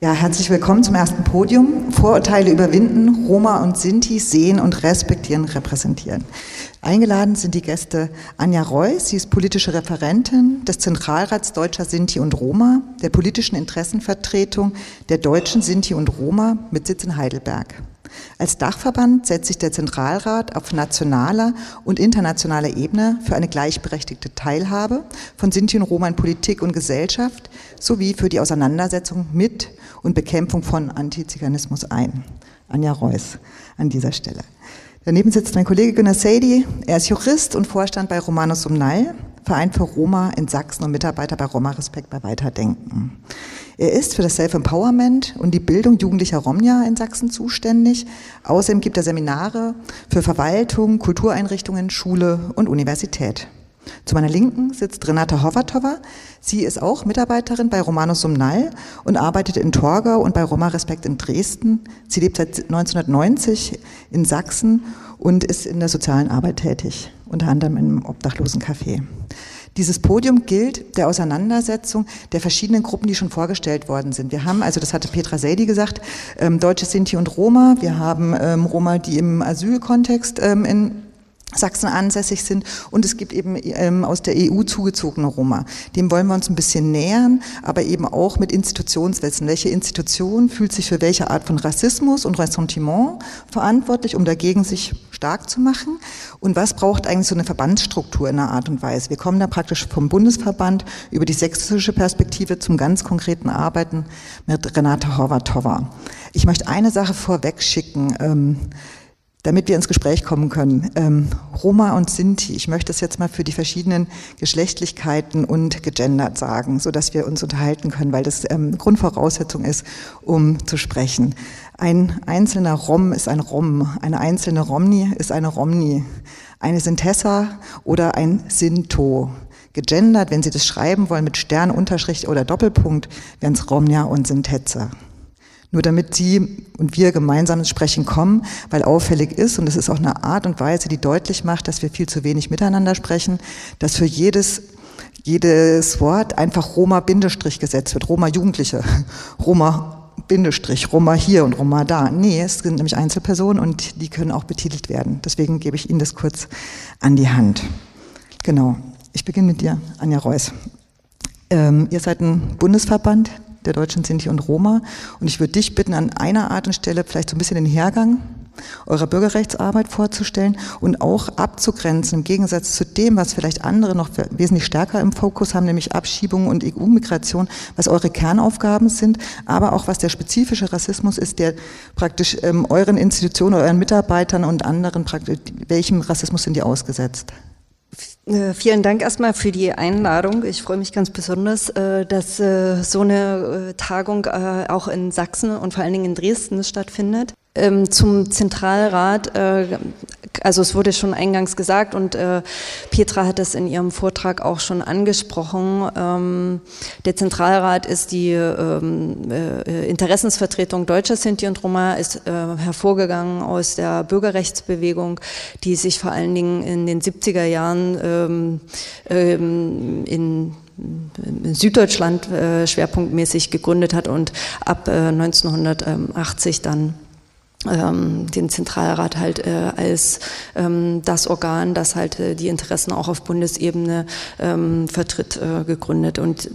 Ja, herzlich willkommen zum ersten Podium. Vorurteile überwinden, Roma und Sinti sehen und respektieren, repräsentieren. Eingeladen sind die Gäste Anja Reuss, sie ist politische Referentin des Zentralrats Deutscher Sinti und Roma, der politischen Interessenvertretung der Deutschen Sinti und Roma mit Sitz in Heidelberg. Als Dachverband setzt sich der Zentralrat auf nationaler und internationaler Ebene für eine gleichberechtigte Teilhabe von Sinti und Roma in Politik und Gesellschaft sowie für die Auseinandersetzung mit und Bekämpfung von Antiziganismus ein. Anja Reuss an dieser Stelle. Daneben sitzt mein Kollege Günter Seydi. Er ist Jurist und Vorstand bei Romanus Umnal, Verein für Roma in Sachsen und Mitarbeiter bei Roma Respekt bei Weiterdenken. Er ist für das Self-Empowerment und die Bildung jugendlicher Romja in Sachsen zuständig. Außerdem gibt er Seminare für Verwaltung, Kultureinrichtungen, Schule und Universität. Zu meiner Linken sitzt Renata Hovertova. Sie ist auch Mitarbeiterin bei Romanus Sumnal und arbeitet in Torgau und bei Roma Respekt in Dresden. Sie lebt seit 1990 in Sachsen und ist in der sozialen Arbeit tätig, unter anderem im Obdachlosencafé. Dieses Podium gilt der Auseinandersetzung der verschiedenen Gruppen, die schon vorgestellt worden sind. Wir haben, also das hatte Petra Seydi gesagt, ähm, Deutsche Sinti und Roma. Wir haben ähm, Roma, die im Asylkontext ähm, in Sachsen ansässig sind und es gibt eben ähm, aus der EU zugezogene Roma. Dem wollen wir uns ein bisschen nähern, aber eben auch mit Institutionswechseln. Welche Institution fühlt sich für welche Art von Rassismus und Ressentiment verantwortlich, um dagegen sich stark zu machen? Und was braucht eigentlich so eine Verbandsstruktur in einer Art und Weise? Wir kommen da praktisch vom Bundesverband über die sächsische Perspektive zum ganz konkreten Arbeiten mit Renate Horvatova. Ich möchte eine Sache vorweg schicken. Ähm, damit wir ins Gespräch kommen können. Ähm, Roma und Sinti, ich möchte es jetzt mal für die verschiedenen Geschlechtlichkeiten und gegendert sagen, so dass wir uns unterhalten können, weil das ähm, Grundvoraussetzung ist, um zu sprechen. Ein einzelner Rom ist ein Rom, eine einzelne Romni ist eine Romni, eine Sintessa oder ein Sinto. Gegendert, wenn Sie das schreiben wollen mit Stern, Unterstrich oder Doppelpunkt, wären es Romnia und Sintetze. Nur damit Sie und wir gemeinsam ins Sprechen kommen, weil auffällig ist, und es ist auch eine Art und Weise, die deutlich macht, dass wir viel zu wenig miteinander sprechen, dass für jedes, jedes Wort einfach Roma-Bindestrich gesetzt wird, Roma-Jugendliche, Roma Bindestrich, Roma hier und Roma da. Nee, es sind nämlich Einzelpersonen und die können auch betitelt werden. Deswegen gebe ich Ihnen das kurz an die Hand. Genau. Ich beginne mit dir, Anja Reuss. Ähm, ihr seid ein Bundesverband der Deutschen Sinti und Roma. Und ich würde dich bitten, an einer Art und Stelle vielleicht so ein bisschen den Hergang eurer Bürgerrechtsarbeit vorzustellen und auch abzugrenzen im Gegensatz zu dem, was vielleicht andere noch wesentlich stärker im Fokus haben, nämlich Abschiebung und EU-Migration, was eure Kernaufgaben sind, aber auch was der spezifische Rassismus ist, der praktisch ähm, euren Institutionen, euren Mitarbeitern und anderen praktisch, welchem Rassismus sind die ausgesetzt? Äh, vielen Dank erstmal für die Einladung. Ich freue mich ganz besonders, äh, dass äh, so eine Tagung auch in Sachsen und vor allen Dingen in Dresden stattfindet. Ähm, zum Zentralrat, äh, also es wurde schon eingangs gesagt und äh, Petra hat es in ihrem Vortrag auch schon angesprochen. Ähm, der Zentralrat ist die ähm, äh, Interessensvertretung deutscher Sinti und Roma, ist hervorgegangen aus der Bürgerrechtsbewegung, die sich vor allen Dingen in den 70er Jahren in Süddeutschland schwerpunktmäßig gegründet hat und ab 1980 dann ähm, den Zentralrat halt äh, als ähm, das Organ, das halt äh, die Interessen auch auf Bundesebene ähm, vertritt, äh, gegründet. Und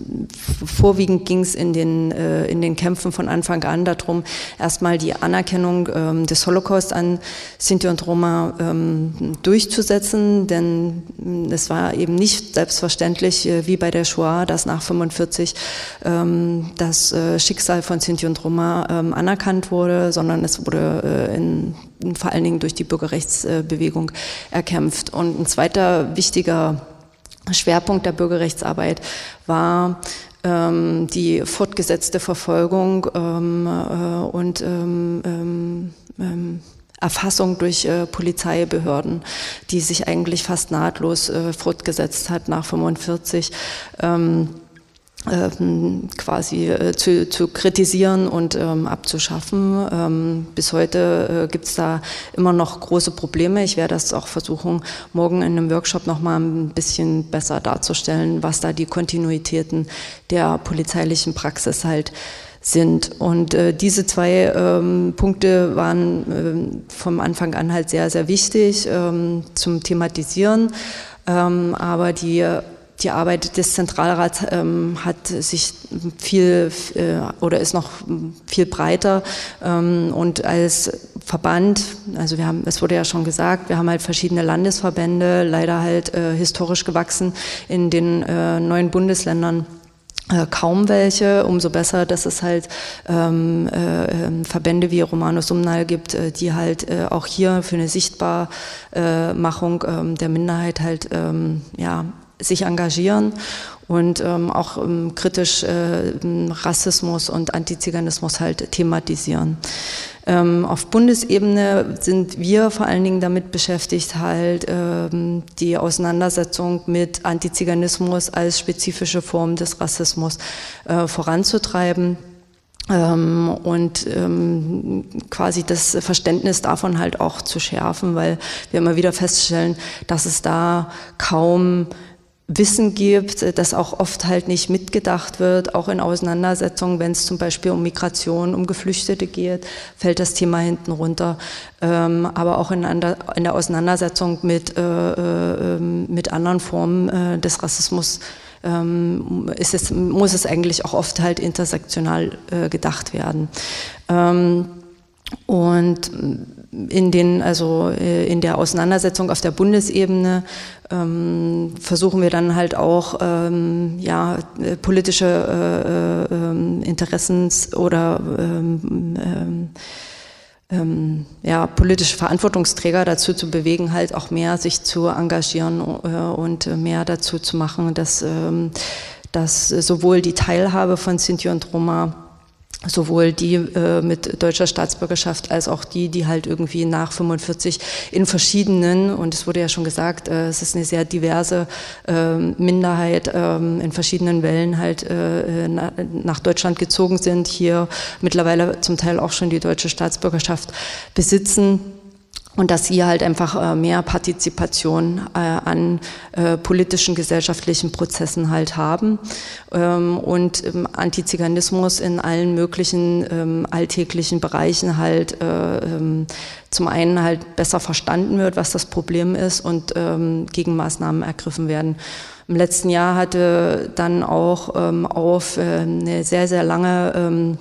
vorwiegend ging es in den äh, in den Kämpfen von Anfang an darum, erstmal die Anerkennung ähm, des Holocaust an Sinti und Roma ähm, durchzusetzen, denn mm, es war eben nicht selbstverständlich äh, wie bei der Shoah, dass nach 45 ähm, das äh, Schicksal von Sinti und Roma anerkannt wurde, sondern es wurde äh, in, vor allen Dingen durch die Bürgerrechtsbewegung erkämpft. Und ein zweiter wichtiger Schwerpunkt der Bürgerrechtsarbeit war ähm, die fortgesetzte Verfolgung ähm, äh, und ähm, ähm, ähm Erfassung durch äh, Polizeibehörden, die sich eigentlich fast nahtlos äh, fortgesetzt hat nach 45. Ähm, ähm, quasi äh, zu, zu kritisieren und ähm, abzuschaffen. Ähm, bis heute äh, gibt es da immer noch große Probleme. Ich werde das auch versuchen, morgen in einem Workshop nochmal ein bisschen besser darzustellen, was da die Kontinuitäten der polizeilichen Praxis halt sind. Und äh, diese zwei ähm, Punkte waren äh, vom Anfang an halt sehr, sehr wichtig ähm, zum Thematisieren. Ähm, aber die die Arbeit des Zentralrats ähm, hat sich viel äh, oder ist noch viel breiter. Ähm, und als Verband, also wir haben, es wurde ja schon gesagt, wir haben halt verschiedene Landesverbände, leider halt äh, historisch gewachsen in den äh, neuen Bundesländern äh, kaum welche, umso besser, dass es halt ähm, äh, ähm, Verbände wie Romanus Umnal gibt, äh, die halt äh, auch hier für eine Sichtbarmachung ähm, der Minderheit halt ähm, ja, sich engagieren und ähm, auch ähm, kritisch äh, Rassismus und Antiziganismus halt thematisieren. Ähm, auf Bundesebene sind wir vor allen Dingen damit beschäftigt, halt ähm, die Auseinandersetzung mit Antiziganismus als spezifische Form des Rassismus äh, voranzutreiben. Ähm, und ähm, quasi das Verständnis davon halt auch zu schärfen, weil wir immer wieder feststellen, dass es da kaum Wissen gibt, äh, das auch oft halt nicht mitgedacht wird, auch in Auseinandersetzungen, wenn es zum Beispiel um Migration, um Geflüchtete geht, fällt das Thema hinten runter. Ähm, aber auch in, der Auseinandersetzung mit, äh, äh, ähm, mit anderen Formen äh, des Rassismus ähm, ist es, muss es eigentlich auch oft halt intersektional gedacht werden. Und in den, also äh, in der Auseinandersetzung auf der Bundesebene ähm, versuchen wir dann halt auch ähm, ja, äh, politische äh, äh, Interessens- oder ähm, ähm, ähm, ja, politische Verantwortungsträger dazu zu bewegen, halt auch mehr sich zu engagieren äh, und mehr dazu zu machen, dass, ähm, dass sowohl die Teilhabe von Sinti und Roma sowohl die äh, mit deutscher Staatsbürgerschaft als auch die, die halt irgendwie nach 45 in verschiedenen, und es wurde ja schon gesagt, äh, es ist eine sehr diverse äh, Minderheit, ähm, in verschiedenen Wellen halt äh, nach Deutschland gezogen sind, hier mittlerweile zum Teil auch schon die deutsche Staatsbürgerschaft besitzen und dass sie halt einfach äh, mehr Partizipation äh, an äh, politischen, gesellschaftlichen Prozessen halt haben ähm, und ähm, Antiziganismus in allen möglichen ähm, alltäglichen Bereichen halt zum einen halt besser verstanden wird, was das Problem ist und Gegenmaßnahmen ergriffen werden. Im letzten Jahr hatte dann auch auf eine sehr, sehr lange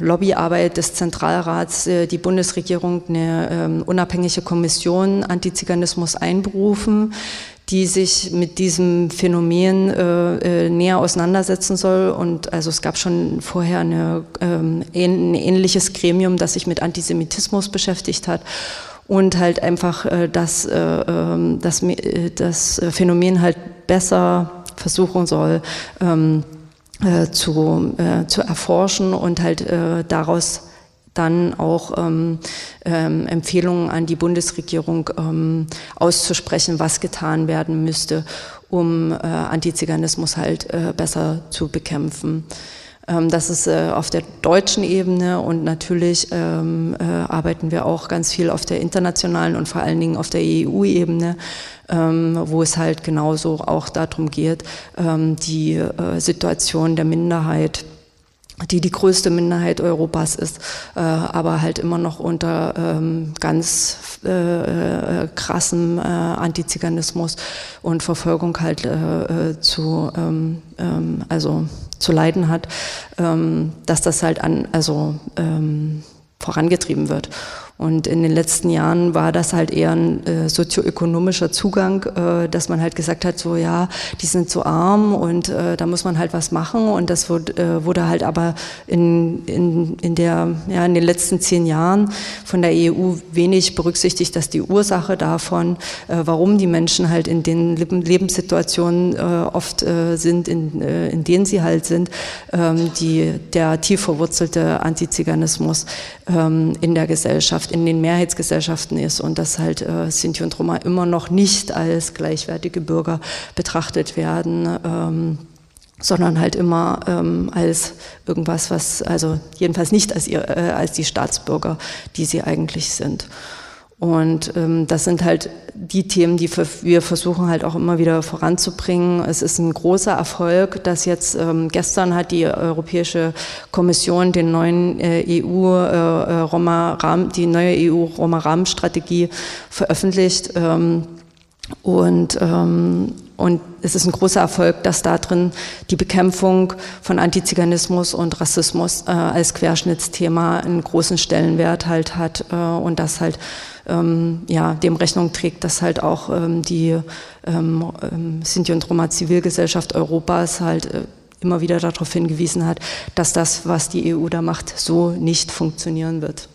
Lobbyarbeit des Zentralrats äh, die Bundesregierung eine ähm, unabhängige Kommission Antiziganismus einberufen, die sich mit diesem Phänomen äh, äh, näher auseinandersetzen soll. Und also es gab schon vorher eine, ähm, ein ähnliches Gremium, das sich mit Antisemitismus beschäftigt hat und halt einfach äh, das, äh, ähm, das, äh, das Phänomen halt besser versuchen soll. Ähm, äh, zu, äh, zu erforschen und halt äh, daraus dann auch ähm, ähm, Empfehlungen an die Bundesregierung ähm, auszusprechen, was getan werden müsste, um äh, Antiziganismus halt äh, besser zu bekämpfen. Ähm, das ist äh, auf der deutschen Ebene und natürlich ähm, äh, arbeiten wir auch ganz viel auf der internationalen und vor allen Dingen auf der EU-Ebene, ähm, wo es halt genauso auch darum geht, die äh, Situation der Minderheit die die größte Minderheit Europas ist, äh, aber halt immer noch unter ähm, ganz äh, krassem äh, Antiziganismus und Verfolgung halt zu, ähm, ähm, also zu leiden hat, ähm, dass das halt an, also ähm, vorangetrieben wird. Und in den letzten Jahren war das halt eher ein äh, sozioökonomischer Zugang, äh, dass man halt gesagt hat, so ja, die sind so arm und äh, da muss man halt was machen. Und das wurde, äh, wurde halt aber in, in, in, der, ja, in den letzten zehn Jahren von der EU wenig berücksichtigt, dass die Ursache davon, äh, warum die Menschen halt in den Lebenssituationen äh, oft sind, in, in denen sie halt sind, ähm, die, der tief verwurzelte Antiziganismus ähm, in der Gesellschaft, in den Mehrheitsgesellschaften ist und dass halt äh, Sinti und Roma immer noch nicht als gleichwertige Bürger betrachtet werden. Ähm, sondern halt immer ähm, als irgendwas, was, also jedenfalls nicht als, ihr, äh, als die Staatsbürger, die sie eigentlich sind. Und ähm, das sind halt die Themen, die wir versuchen halt auch immer wieder voranzubringen. Es ist ein großer Erfolg, dass jetzt ähm, gestern hat die Europäische Kommission den neuen äh, EU äh, äh Roma Rahmen, die neue EU Roma Rahmenstrategie veröffentlicht. Ähm, und ähm, und es ist ein großer Erfolg, dass da drin die Bekämpfung von Antiziganismus und Rassismus äh, als Querschnittsthema einen großen Stellenwert halt hat äh, und das halt ähm, ja, dem Rechnung trägt, dass halt auch ähm, die ähm, ähm Sinti und Roma Zivilgesellschaft Europas halt äh, immer wieder darauf hingewiesen hat, dass das, was die EU da macht, so nicht funktionieren wird.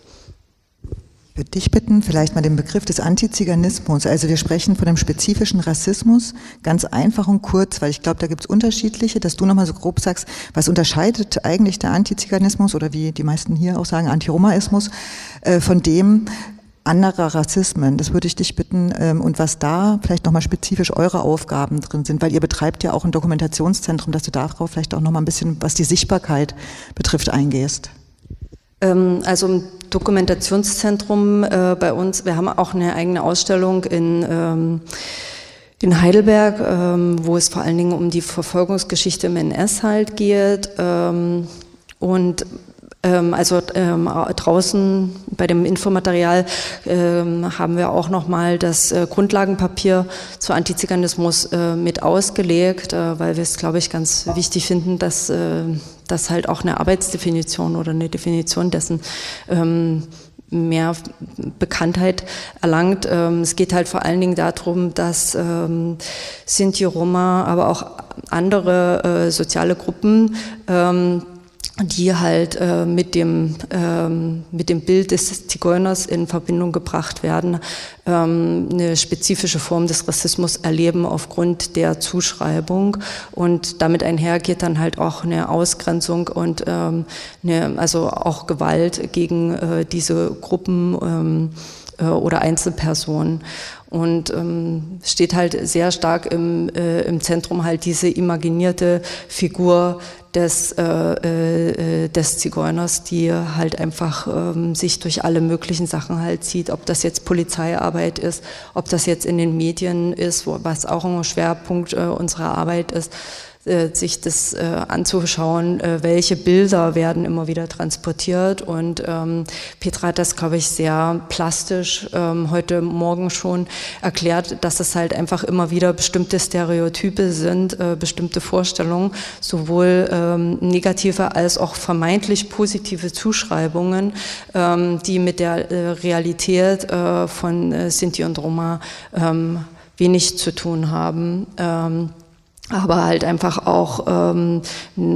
Ich würde dich bitten, vielleicht mal den Begriff des Antiziganismus. Also wir sprechen von dem spezifischen Rassismus, ganz einfach und kurz, weil ich glaube, da gibt es unterschiedliche, dass du nochmal so grob sagst, was unterscheidet eigentlich der Antiziganismus oder wie die meisten hier auch sagen, Antiromaismus, äh, von dem anderer Rassismen. Das würde ich dich bitten ähm, und was da vielleicht nochmal spezifisch eure Aufgaben drin sind, weil ihr betreibt ja auch ein Dokumentationszentrum, dass du darauf vielleicht auch nochmal ein bisschen, was die Sichtbarkeit betrifft, eingehst. Ähm, also im Dokumentationszentrum äh, bei uns, wir haben auch eine eigene Ausstellung in, ähm, in Heidelberg, ähm, wo es vor allen Dingen um die Verfolgungsgeschichte im NS halt geht. Ähm, und also ähm, draußen bei dem Infomaterial ähm, haben wir auch nochmal das äh, Grundlagenpapier zu Antiziganismus äh, mit ausgelegt, äh, weil wir es, glaube ich, ganz wichtig finden, dass das halt auch eine Arbeitsdefinition oder eine Definition dessen mehr Bekanntheit erlangt. es geht halt vor allen Dingen darum, dass Sinti, Roma, aber auch andere soziale Gruppen die halt äh, mit, dem, ähm, mit dem Bild des Zigeuners in Verbindung gebracht werden, ähm, eine spezifische Form des Rassismus erleben aufgrund der Zuschreibung. Und damit einhergeht dann halt auch eine Ausgrenzung und ähm, eine, also auch Gewalt gegen äh, diese Gruppen ähm, äh, oder Einzelpersonen. Und ähm, steht halt sehr stark im, äh, im Zentrum halt diese imaginierte Figur des, äh, äh, des Zigeuners, die halt einfach ähm, sich durch alle möglichen Sachen halt zieht, ob das jetzt Polizeiarbeit ist, ob das jetzt in den Medien ist, was auch ein Schwerpunkt äh, unserer Arbeit ist, sich das äh, anzuschauen, äh, welche Bilder werden immer wieder transportiert. Und ähm, Petra hat das, glaube ich, sehr plastisch ähm, heute Morgen schon erklärt, dass es halt einfach immer wieder bestimmte Stereotype sind, äh, bestimmte Vorstellungen, sowohl ähm, negative als auch vermeintlich positive Zuschreibungen, ähm, die mit der äh, Realität äh, von äh, Sinti und Roma ähm, wenig zu tun haben. Ähm, aber halt einfach auch ähm,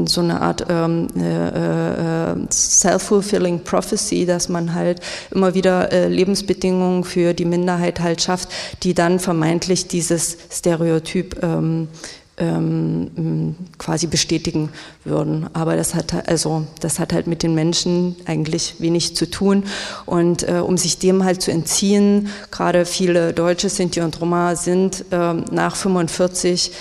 so eine Art ähm, äh, äh, self-fulfilling prophecy, dass man halt immer wieder äh, Lebensbedingungen für die Minderheit halt schafft, die dann vermeintlich dieses Stereotyp ähm, ähm, quasi bestätigen würden. Aber das hat also das hat halt mit den Menschen eigentlich wenig zu tun. Und äh, um sich dem halt zu entziehen, gerade viele Deutsche, Sinti und Roma sind äh, nach 45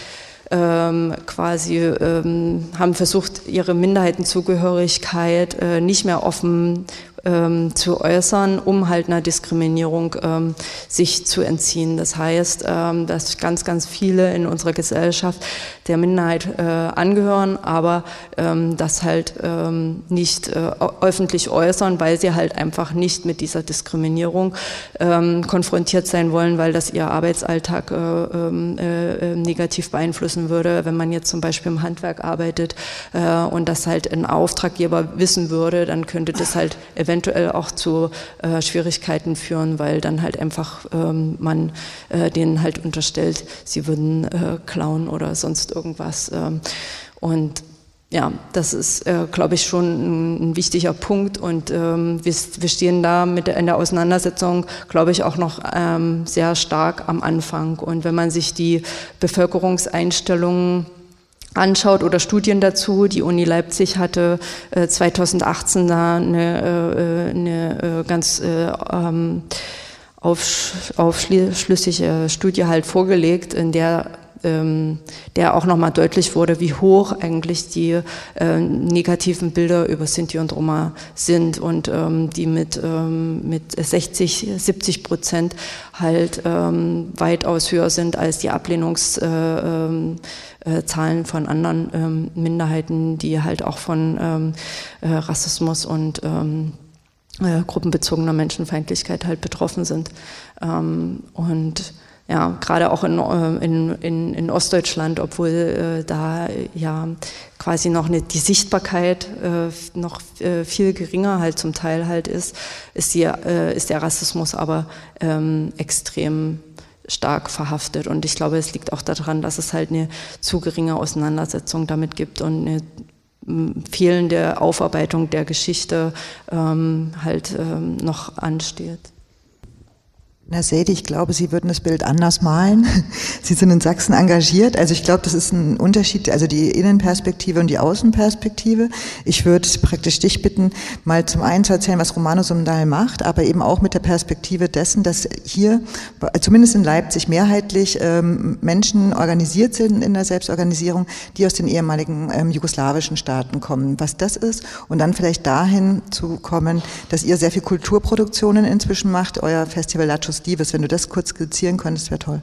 ähm, quasi ähm, haben versucht, ihre Minderheitenzugehörigkeit äh, nicht mehr offen ähm, zu äußern, um halt einer Diskriminierung ähm, sich zu entziehen. Das heißt, ähm, dass ganz, ganz viele in unserer Gesellschaft der Minderheit äh, angehören, aber ähm, das halt ähm, nicht äh, öffentlich äußern, weil sie halt einfach nicht mit dieser Diskriminierung ähm, konfrontiert sein wollen, weil das ihr Arbeitsalltag äh, äh, äh, negativ beeinflussen würde, wenn man jetzt zum Beispiel im Handwerk arbeitet äh, und das halt ein Auftraggeber wissen würde, dann könnte das halt eventuell auch zu äh, Schwierigkeiten führen, weil dann halt einfach ähm, man äh, denen halt unterstellt, sie würden äh, klauen oder sonst irgendwas. Ähm, und ja, das ist, äh, glaube ich, schon ein, ein, wichtiger Punkt und ähm, wir, wir, stehen da mit der, in der Auseinandersetzung, glaube ich, auch noch ähm, sehr stark am Anfang. Und wenn man sich die Bevölkerungseinstellungen anschaut oder Studien dazu. Die Uni Leipzig hatte äh, 2018 da eine, äh, eine äh, ganz äh, ähm, aufschlüssige Studie halt vorgelegt, in der ähm, der auch nochmal deutlich wurde, wie hoch eigentlich die äh, negativen Bilder über Sinti und Roma sind und ähm, die mit, ähm, mit 60, 70 Prozent halt ähm, weitaus höher sind als die Ablehnungszahlen äh, äh, von anderen ähm, Minderheiten, die halt auch von ähm, äh, Rassismus und ähm, äh, gruppenbezogener Menschenfeindlichkeit halt betroffen sind. Ähm, und ja, gerade auch in, äh, in, in, in Ostdeutschland, obwohl äh, da ja quasi noch eine, die Sichtbarkeit äh, noch äh, viel geringer halt zum Teil halt ist, ist, die, äh, ist der Rassismus aber ähm, extrem stark verhaftet. Und ich glaube, es liegt auch daran, dass es halt eine zu geringe Auseinandersetzung damit gibt und eine fehlende Aufarbeitung der Geschichte ähm, halt ähm, noch ansteht. Herr Sedi, ich glaube, Sie würden das Bild anders malen. Sie sind in Sachsen engagiert. Also ich glaube, das ist ein Unterschied, also die Innenperspektive und die Außenperspektive. Ich würde praktisch dich bitten, mal zum einen zu erzählen, was Romano Sumdal macht, aber eben auch mit der Perspektive dessen, dass hier, zumindest in Leipzig, mehrheitlich ähm, Menschen organisiert sind in der Selbstorganisierung, die aus den ehemaligen ähm, jugoslawischen Staaten kommen. Was das ist und dann vielleicht dahin zu kommen, dass ihr sehr viel Kulturproduktionen inzwischen macht, euer Festival Lachos Dives. Wenn du das kurz skizzieren könntest, wäre toll.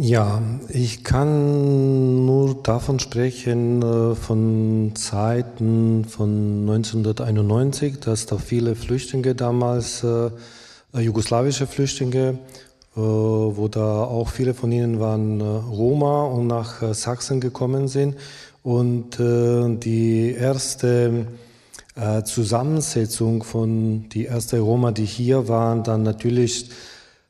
Ja, ich kann nur davon sprechen, äh, von Zeiten von 1991, dass da viele Flüchtlinge damals, äh, jugoslawische Flüchtlinge, äh, wo da auch viele von ihnen waren Roma und nach Sachsen gekommen sind. Und die erste Zusammensetzung von die erste Roma, die hier waren, dann natürlich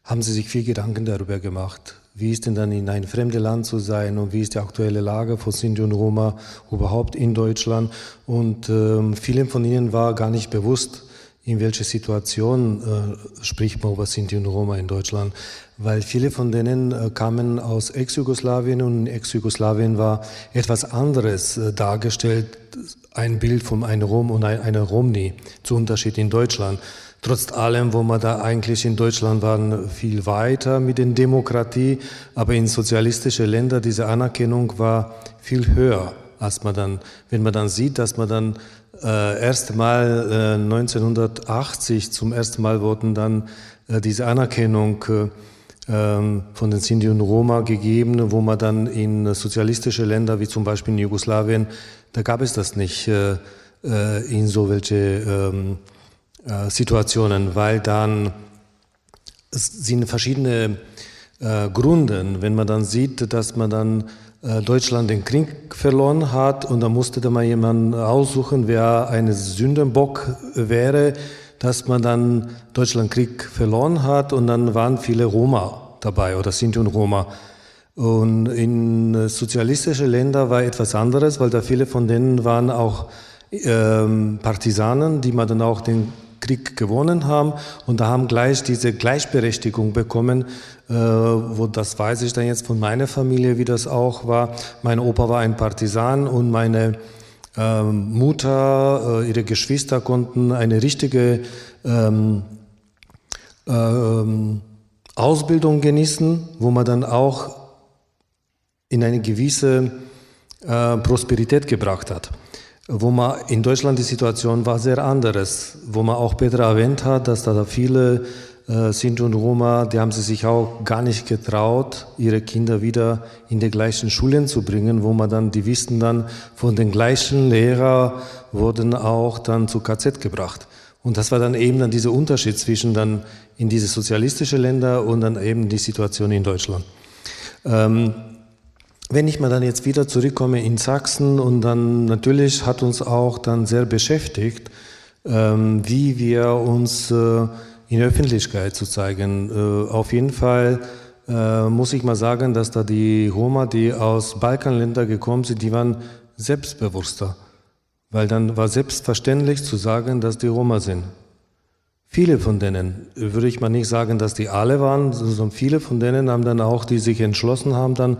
haben Sie sich viel Gedanken darüber gemacht. Wie ist denn dann in ein fremdes Land zu sein und wie ist die aktuelle Lage von Sinti und Roma überhaupt in Deutschland? Und ähm, vielen von ihnen war gar nicht bewusst, in welcher Situation äh, spricht man über Sinti und Roma in Deutschland. Weil viele von denen äh, kamen aus Ex-Jugoslawien und in Ex-Jugoslawien war etwas anderes äh, dargestellt, ein Bild von einem Rom und einer Romni, zu Unterschied in Deutschland. Trotz allem, wo man da eigentlich in Deutschland waren, viel weiter mit der Demokratie, aber in sozialistische Länder diese Anerkennung war viel höher, als man dann, wenn man dann sieht, dass man dann äh, erst mal äh, 1980 zum ersten Mal wurden dann äh, diese Anerkennung äh, von den Sinti und Roma gegeben, wo man dann in sozialistische Länder wie zum Beispiel in Jugoslawien, da gab es das nicht äh, äh, in so welche ähm, äh, Situationen, weil dann sind verschiedene Gründe, wenn man dann sieht, dass man dann Deutschland den Krieg verloren hat und da musste da mal jemand aussuchen, wer ein Sündenbock wäre, dass man dann Deutschland Krieg verloren hat und dann waren viele Roma dabei oder Sinti und Roma. Und in sozialistische Länder war etwas anderes, weil da viele von denen waren auch ähm, Partisanen, die man dann auch den Krieg gewonnen haben und da haben gleich diese Gleichberechtigung bekommen, äh, wo das weiß ich dann jetzt von meiner Familie, wie das auch war. Mein Opa war ein Partisan und meine äh, Mutter, äh, ihre Geschwister konnten eine richtige ähm, ähm, Ausbildung genießen, wo man dann auch in eine gewisse äh, Prosperität gebracht hat. Wo man in Deutschland die Situation war sehr anderes, wo man auch Petra erwähnt hat, dass da viele äh, Sinti und Roma, die haben sie sich auch gar nicht getraut, ihre Kinder wieder in die gleichen Schulen zu bringen, wo man dann, die wissen dann, von den gleichen Lehrer wurden auch dann zu KZ gebracht. Und das war dann eben dann dieser Unterschied zwischen dann in diese sozialistische Länder und dann eben die Situation in Deutschland. Ähm, wenn ich mal dann jetzt wieder zurückkomme in Sachsen und dann natürlich hat uns auch dann sehr beschäftigt, ähm, wie wir uns äh, in der Öffentlichkeit zu zeigen. Äh, auf jeden Fall äh, muss ich mal sagen, dass da die Roma, die aus Balkanländern gekommen sind, die waren selbstbewusster, weil dann war selbstverständlich zu sagen, dass die Roma sind. Viele von denen, würde ich mal nicht sagen, dass die alle waren, sondern viele von denen haben dann auch, die sich entschlossen haben, dann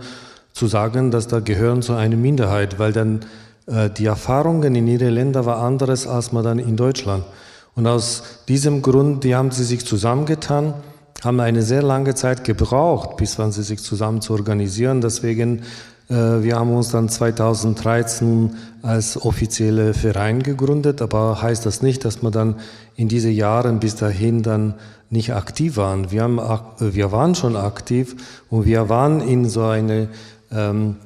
zu sagen, dass da gehören zu einer Minderheit, weil dann äh, die Erfahrungen in ihren Ländern war anderes als man dann in Deutschland. Und aus diesem Grund, die haben sie sich zusammengetan haben eine sehr lange Zeit gebraucht, bis man sie sich zusammen zu organisieren. Deswegen, äh, wir haben uns dann 2013 als offizielle Verein gegründet, aber heißt das nicht, dass wir dann in diese Jahren bis dahin dann nicht aktiv waren. Wir, haben, wir waren schon aktiv und wir waren in so eine ähm,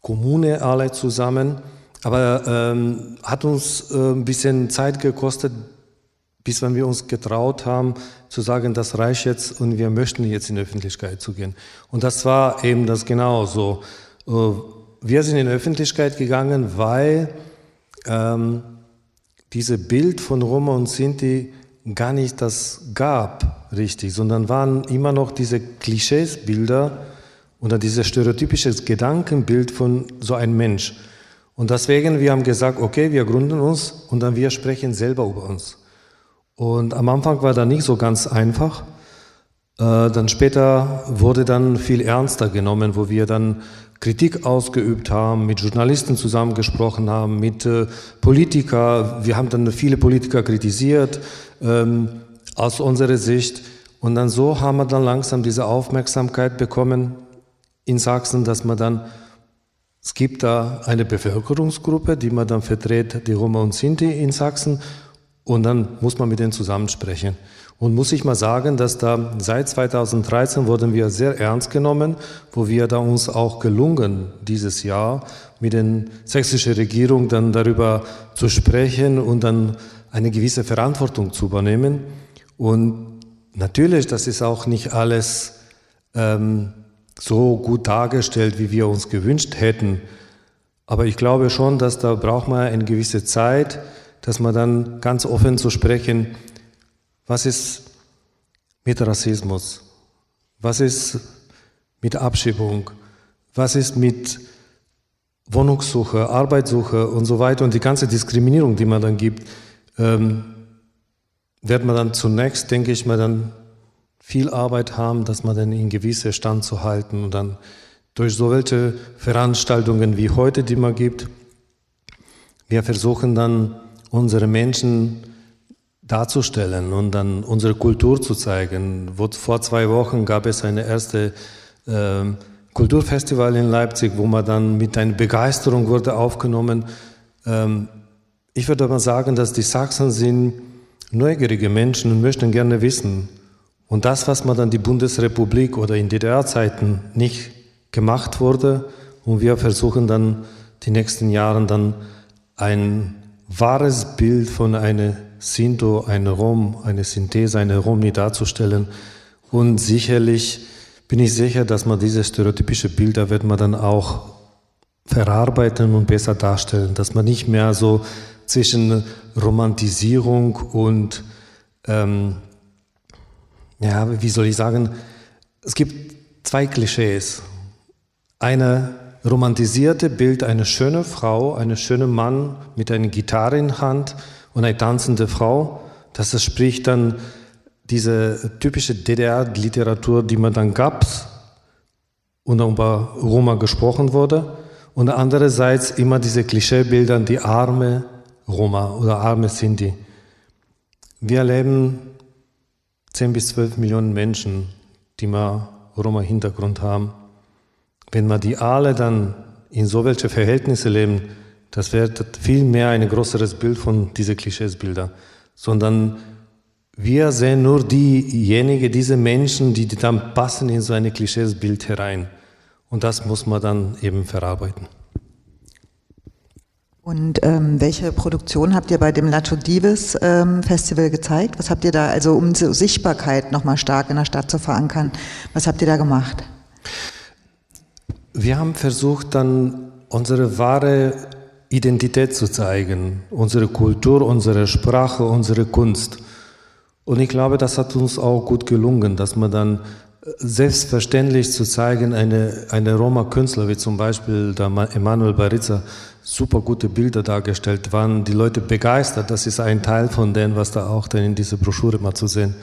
Kommune alle zusammen, aber ähm, hat uns äh, ein bisschen Zeit gekostet, bis wenn wir uns getraut haben, zu sagen, das reicht jetzt und wir möchten jetzt in die Öffentlichkeit zu gehen. Und das war eben das genau so. Äh, wir sind in die Öffentlichkeit gegangen, weil ähm, diese Bild von Roma und Sinti gar nicht das gab, richtig, sondern waren immer noch diese Klischeesbilder oder dieses stereotypische Gedankenbild von so einem Mensch. Und deswegen, wir haben gesagt, okay, wir gründen uns und dann wir sprechen selber über uns. Und am Anfang war das nicht so ganz einfach. Äh, dann später wurde dann viel ernster genommen, wo wir dann Kritik ausgeübt haben, mit Journalisten zusammengesprochen haben, mit äh, Politikern. Wir haben dann viele Politiker kritisiert ähm, aus unserer Sicht. Und dann so haben wir dann langsam diese Aufmerksamkeit bekommen in Sachsen, dass man dann, es gibt da eine Bevölkerungsgruppe, die man dann vertritt, die Roma und Sinti in Sachsen. Und dann muss man mit denen zusammensprechen. Und muss ich mal sagen, dass da seit 2013 wurden wir sehr ernst genommen, wo wir da uns auch gelungen, dieses Jahr mit der sächsischen Regierung dann darüber zu sprechen und dann eine gewisse Verantwortung zu übernehmen. Und natürlich, das ist auch nicht alles ähm, so gut dargestellt, wie wir uns gewünscht hätten. Aber ich glaube schon, dass da braucht man eine gewisse Zeit, dass man dann ganz offen zu sprechen, was ist mit Rassismus, was ist mit Abschiebung, was ist mit Wohnungssuche, Arbeitssuche und so weiter? Und die ganze Diskriminierung, die man dann gibt, ähm, wird man dann zunächst, denke ich mal, dann viel Arbeit haben, dass man dann in gewisse Stand zu halten und dann durch so welche Veranstaltungen wie heute, die man gibt, wir versuchen dann unsere Menschen darzustellen und dann unsere Kultur zu zeigen. Vor zwei Wochen gab es eine erste äh, Kulturfestival in Leipzig, wo man dann mit einer Begeisterung wurde aufgenommen. Ähm, ich würde aber sagen, dass die Sachsen sind neugierige Menschen und möchten gerne wissen. Und das, was man dann die Bundesrepublik oder in DDR-Zeiten nicht gemacht wurde, und wir versuchen dann die nächsten Jahre dann ein wahres Bild von einer Sinto, einer Rom, eine Synthese, einer Romi darzustellen. Und sicherlich bin ich sicher, dass man diese stereotypische Bilder wird man dann auch verarbeiten und besser darstellen, dass man nicht mehr so zwischen Romantisierung und ähm, ja, wie soll ich sagen, es gibt zwei Klischees. Eine romantisierte Bild eine schöne Frau, eine schöne Mann mit einer Gitarre in Hand und eine tanzende Frau. Das spricht dann diese typische DDR-Literatur, die man dann gab und über Roma gesprochen wurde. Und andererseits immer diese Klischeebilder, die arme Roma oder arme Sinti. Wir erleben 10 bis 12 Millionen Menschen, die mal Roma-Hintergrund haben. Wenn wir die alle dann in so welche Verhältnisse leben, das wird viel mehr ein größeres Bild von diesen Klischeesbilder, sondern wir sehen nur diejenigen, diese Menschen, die dann passen in so ein Klischeesbild herein. Und das muss man dann eben verarbeiten. Und ähm, welche Produktion habt ihr bei dem Lacho Divis ähm, Festival gezeigt? Was habt ihr da, also um Sichtbarkeit nochmal stark in der Stadt zu verankern, was habt ihr da gemacht? Wir haben versucht, dann unsere wahre Identität zu zeigen, unsere Kultur, unsere Sprache, unsere Kunst. Und ich glaube, das hat uns auch gut gelungen, dass man dann selbstverständlich zu zeigen, eine, eine Roma-Künstler, wie zum Beispiel der Emanuel Baritza, super gute Bilder dargestellt waren, die Leute begeistert. Das ist ein Teil von dem, was da auch dann in dieser Broschüre mal zu sehen. Ähm,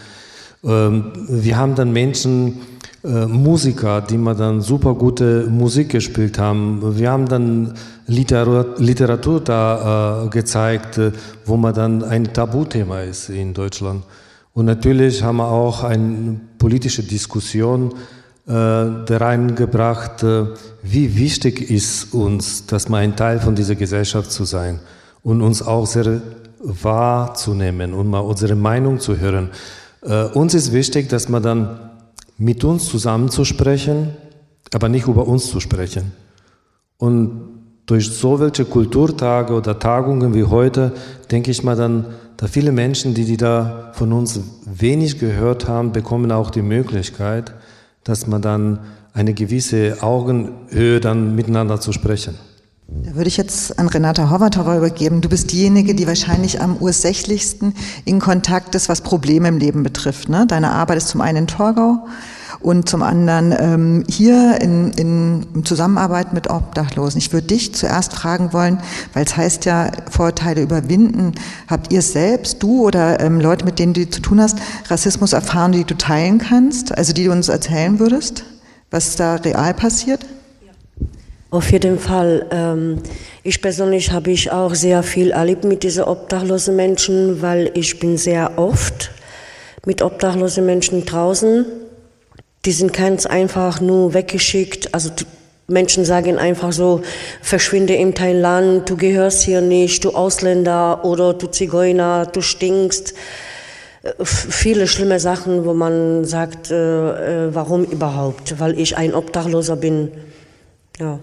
wir haben dann Menschen, äh, Musiker, die mal dann super gute Musik gespielt haben. Wir haben dann Literatur, Literatur da äh, gezeigt, äh, wo man dann ein Tabuthema ist in Deutschland. Und natürlich haben wir auch eine politische Diskussion äh, da reingebracht, äh, wie wichtig ist uns, dass man ein Teil von dieser Gesellschaft zu sein und uns auch sehr wahrzunehmen und mal unsere Meinung zu hören. Äh, uns ist wichtig, dass man dann mit uns zusammen zu sprechen, aber nicht über uns zu sprechen. Und durch so welche Kulturtage oder Tagungen wie heute, denke ich mal dann, da viele Menschen, die, die da von uns wenig gehört haben, bekommen auch die Möglichkeit, dass man dann eine gewisse Augenhöhe dann miteinander zu sprechen. Da würde ich jetzt an Renata Horvatova übergeben. Du bist diejenige, die wahrscheinlich am ursächlichsten in Kontakt ist, was Probleme im Leben betrifft. Ne? Deine Arbeit ist zum einen in Torgau und zum anderen ähm, hier in, in Zusammenarbeit mit Obdachlosen. Ich würde dich zuerst fragen wollen, weil es heißt ja, Vorurteile überwinden. Habt ihr selbst, du oder ähm, Leute, mit denen du zu tun hast, Rassismus erfahren, die du teilen kannst, also die du uns erzählen würdest, was da real passiert? Auf jeden Fall. Ähm, ich persönlich habe ich auch sehr viel erlebt mit diesen obdachlosen Menschen, weil ich bin sehr oft mit obdachlosen Menschen draußen. Die sind ganz einfach nur weggeschickt. Also Menschen sagen einfach so, verschwinde im Thailand, du gehörst hier nicht, du Ausländer oder du Zigeuner, du stinkst. Äh, viele schlimme Sachen, wo man sagt, äh, äh, warum überhaupt? Weil ich ein Obdachloser bin. Ja.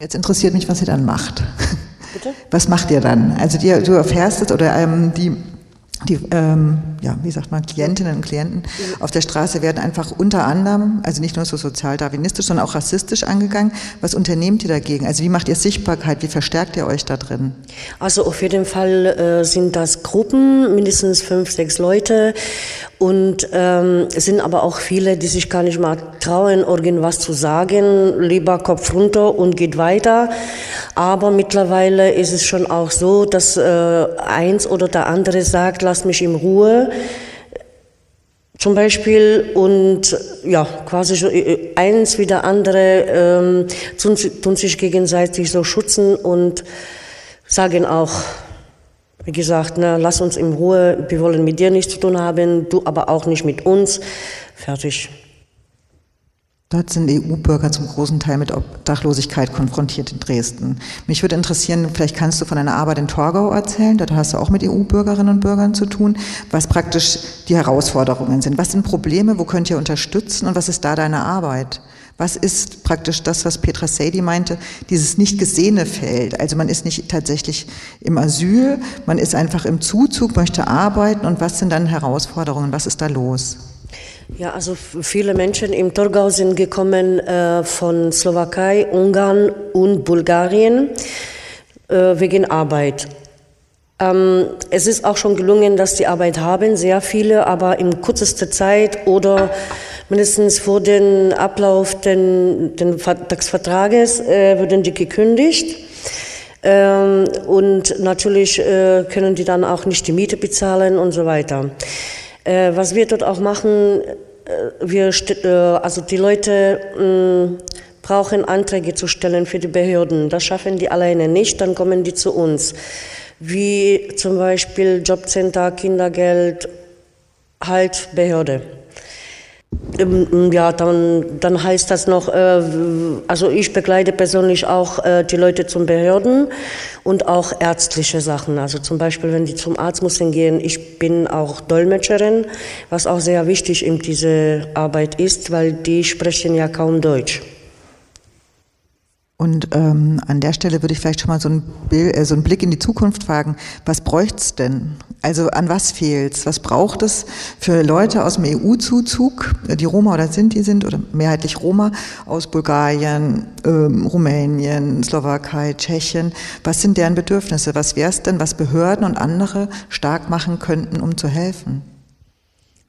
Jetzt interessiert mich, was ihr dann macht. Bitte? Was macht ihr dann? Also die, du erfährst es oder ähm, die die, ähm, ja, wie sagt man, Klientinnen und Klienten auf der Straße werden einfach unter anderem, also nicht nur so sozial-darwinistisch, sondern auch rassistisch angegangen. Was unternehmt ihr dagegen? Also wie macht ihr Sichtbarkeit? Wie verstärkt ihr euch da drin? Also auf jeden Fall äh, sind das Gruppen, mindestens fünf, sechs Leute und ähm, es sind aber auch viele, die sich gar nicht mal trauen, irgendwas zu sagen, lieber Kopf runter und geht weiter. Aber mittlerweile ist es schon auch so, dass äh, eins oder der andere sagt, lass mich in Ruhe. Zum Beispiel und ja, quasi so, äh, eins wie der andere ähm, tun, tun sich gegenseitig so schützen und sagen auch, gesagt, ne, lass uns in Ruhe, wir wollen mit dir nichts zu tun haben, du aber auch nicht mit uns. Fertig. Dort sind EU-Bürger zum großen Teil mit Obdachlosigkeit konfrontiert in Dresden. Mich würde interessieren, vielleicht kannst du von deiner Arbeit in Torgau erzählen, dort hast du auch mit EU-Bürgerinnen und Bürgern zu tun, was praktisch die Herausforderungen sind. Was sind Probleme, wo könnt ihr unterstützen und was ist da deine Arbeit? Was ist praktisch das, was Petra Sadie meinte, dieses nicht gesehene Feld? Also man ist nicht tatsächlich im Asyl, man ist einfach im Zuzug, möchte arbeiten und was sind dann Herausforderungen? Was ist da los? Ja, also viele Menschen im Torgau sind gekommen äh, von Slowakei, Ungarn und Bulgarien äh, wegen Arbeit. Ähm, es ist auch schon gelungen, dass die Arbeit haben, sehr viele, aber in kürzester Zeit oder mindestens vor dem Ablauf den, den, des Vertrages äh, würden die gekündigt. Ähm, und natürlich äh, können die dann auch nicht die Miete bezahlen und so weiter. Äh, was wir dort auch machen, äh, wir, äh, also die Leute brauchen Anträge zu stellen für die Behörden. Das schaffen die alleine nicht, dann kommen die zu uns. Wie zum Beispiel Jobcenter, Kindergeld, halt Behörde. Ja, dann, dann heißt das noch, äh, also ich begleite persönlich auch äh, die Leute zum Behörden und auch ärztliche Sachen. Also zum Beispiel, wenn die zum Arzt müssen gehen, ich bin auch Dolmetscherin, was auch sehr wichtig in dieser Arbeit ist, weil die sprechen ja kaum Deutsch. Und ähm, an der Stelle würde ich vielleicht schon mal so einen, Bild, äh, so einen Blick in die Zukunft fragen. Was bräuchte es denn? Also an was fehlt es? Was braucht es für Leute aus dem EU-Zuzug, die Roma oder Sinti sind oder mehrheitlich Roma aus Bulgarien, ähm, Rumänien, Slowakei, Tschechien? Was sind deren Bedürfnisse? Was wäre es denn, was Behörden und andere stark machen könnten, um zu helfen?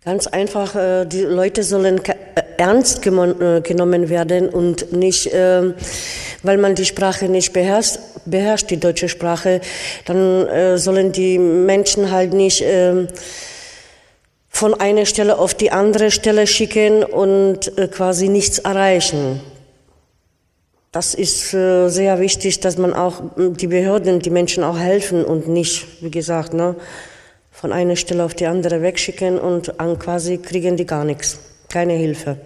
Ganz einfach, äh, die Leute sollen äh, ernst äh, genommen werden und nicht, ähm, weil man die Sprache nicht beherrscht, beherrscht die deutsche Sprache, dann sollen die Menschen halt nicht ähm, von einer Stelle auf die andere Stelle schicken und quasi nichts erreichen. Das ist sehr wichtig, dass man auch die Behörden, die Menschen auch helfen und nicht, wie gesagt, ne, von einer Stelle auf die andere wegschicken und quasi kriegen die gar nichts, keine Hilfe.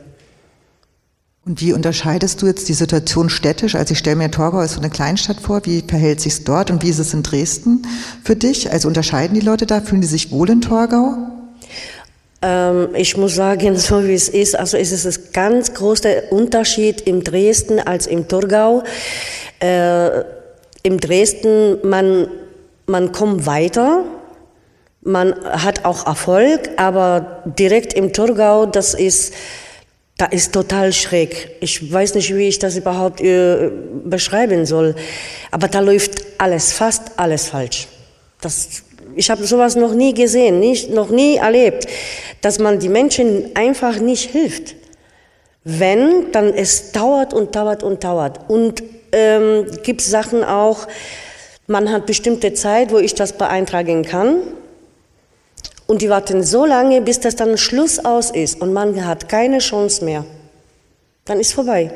Und wie unterscheidest du jetzt die Situation städtisch? Also ich stelle mir Torgau als so eine Kleinstadt vor. Wie verhält sich dort und wie ist es in Dresden für dich? Also unterscheiden die Leute da? Fühlen die sich wohl in Torgau? Ähm, ich muss sagen, so wie es ist, also ist es ein ganz großer Unterschied in Dresden als im Torgau. Äh, Im Dresden, man, man kommt weiter, man hat auch Erfolg, aber direkt im Torgau, das ist da ist total schräg. Ich weiß nicht, wie ich das überhaupt äh, beschreiben soll. Aber da läuft alles, fast alles falsch. Das, ich habe sowas noch nie gesehen, nicht, noch nie erlebt, dass man die Menschen einfach nicht hilft. Wenn, dann es dauert und dauert und dauert. Und ähm, gibt Sachen auch, man hat bestimmte Zeit, wo ich das beeintragen kann. Und die warten so lange, bis das dann Schluss aus ist und man hat keine Chance mehr. Dann ist vorbei.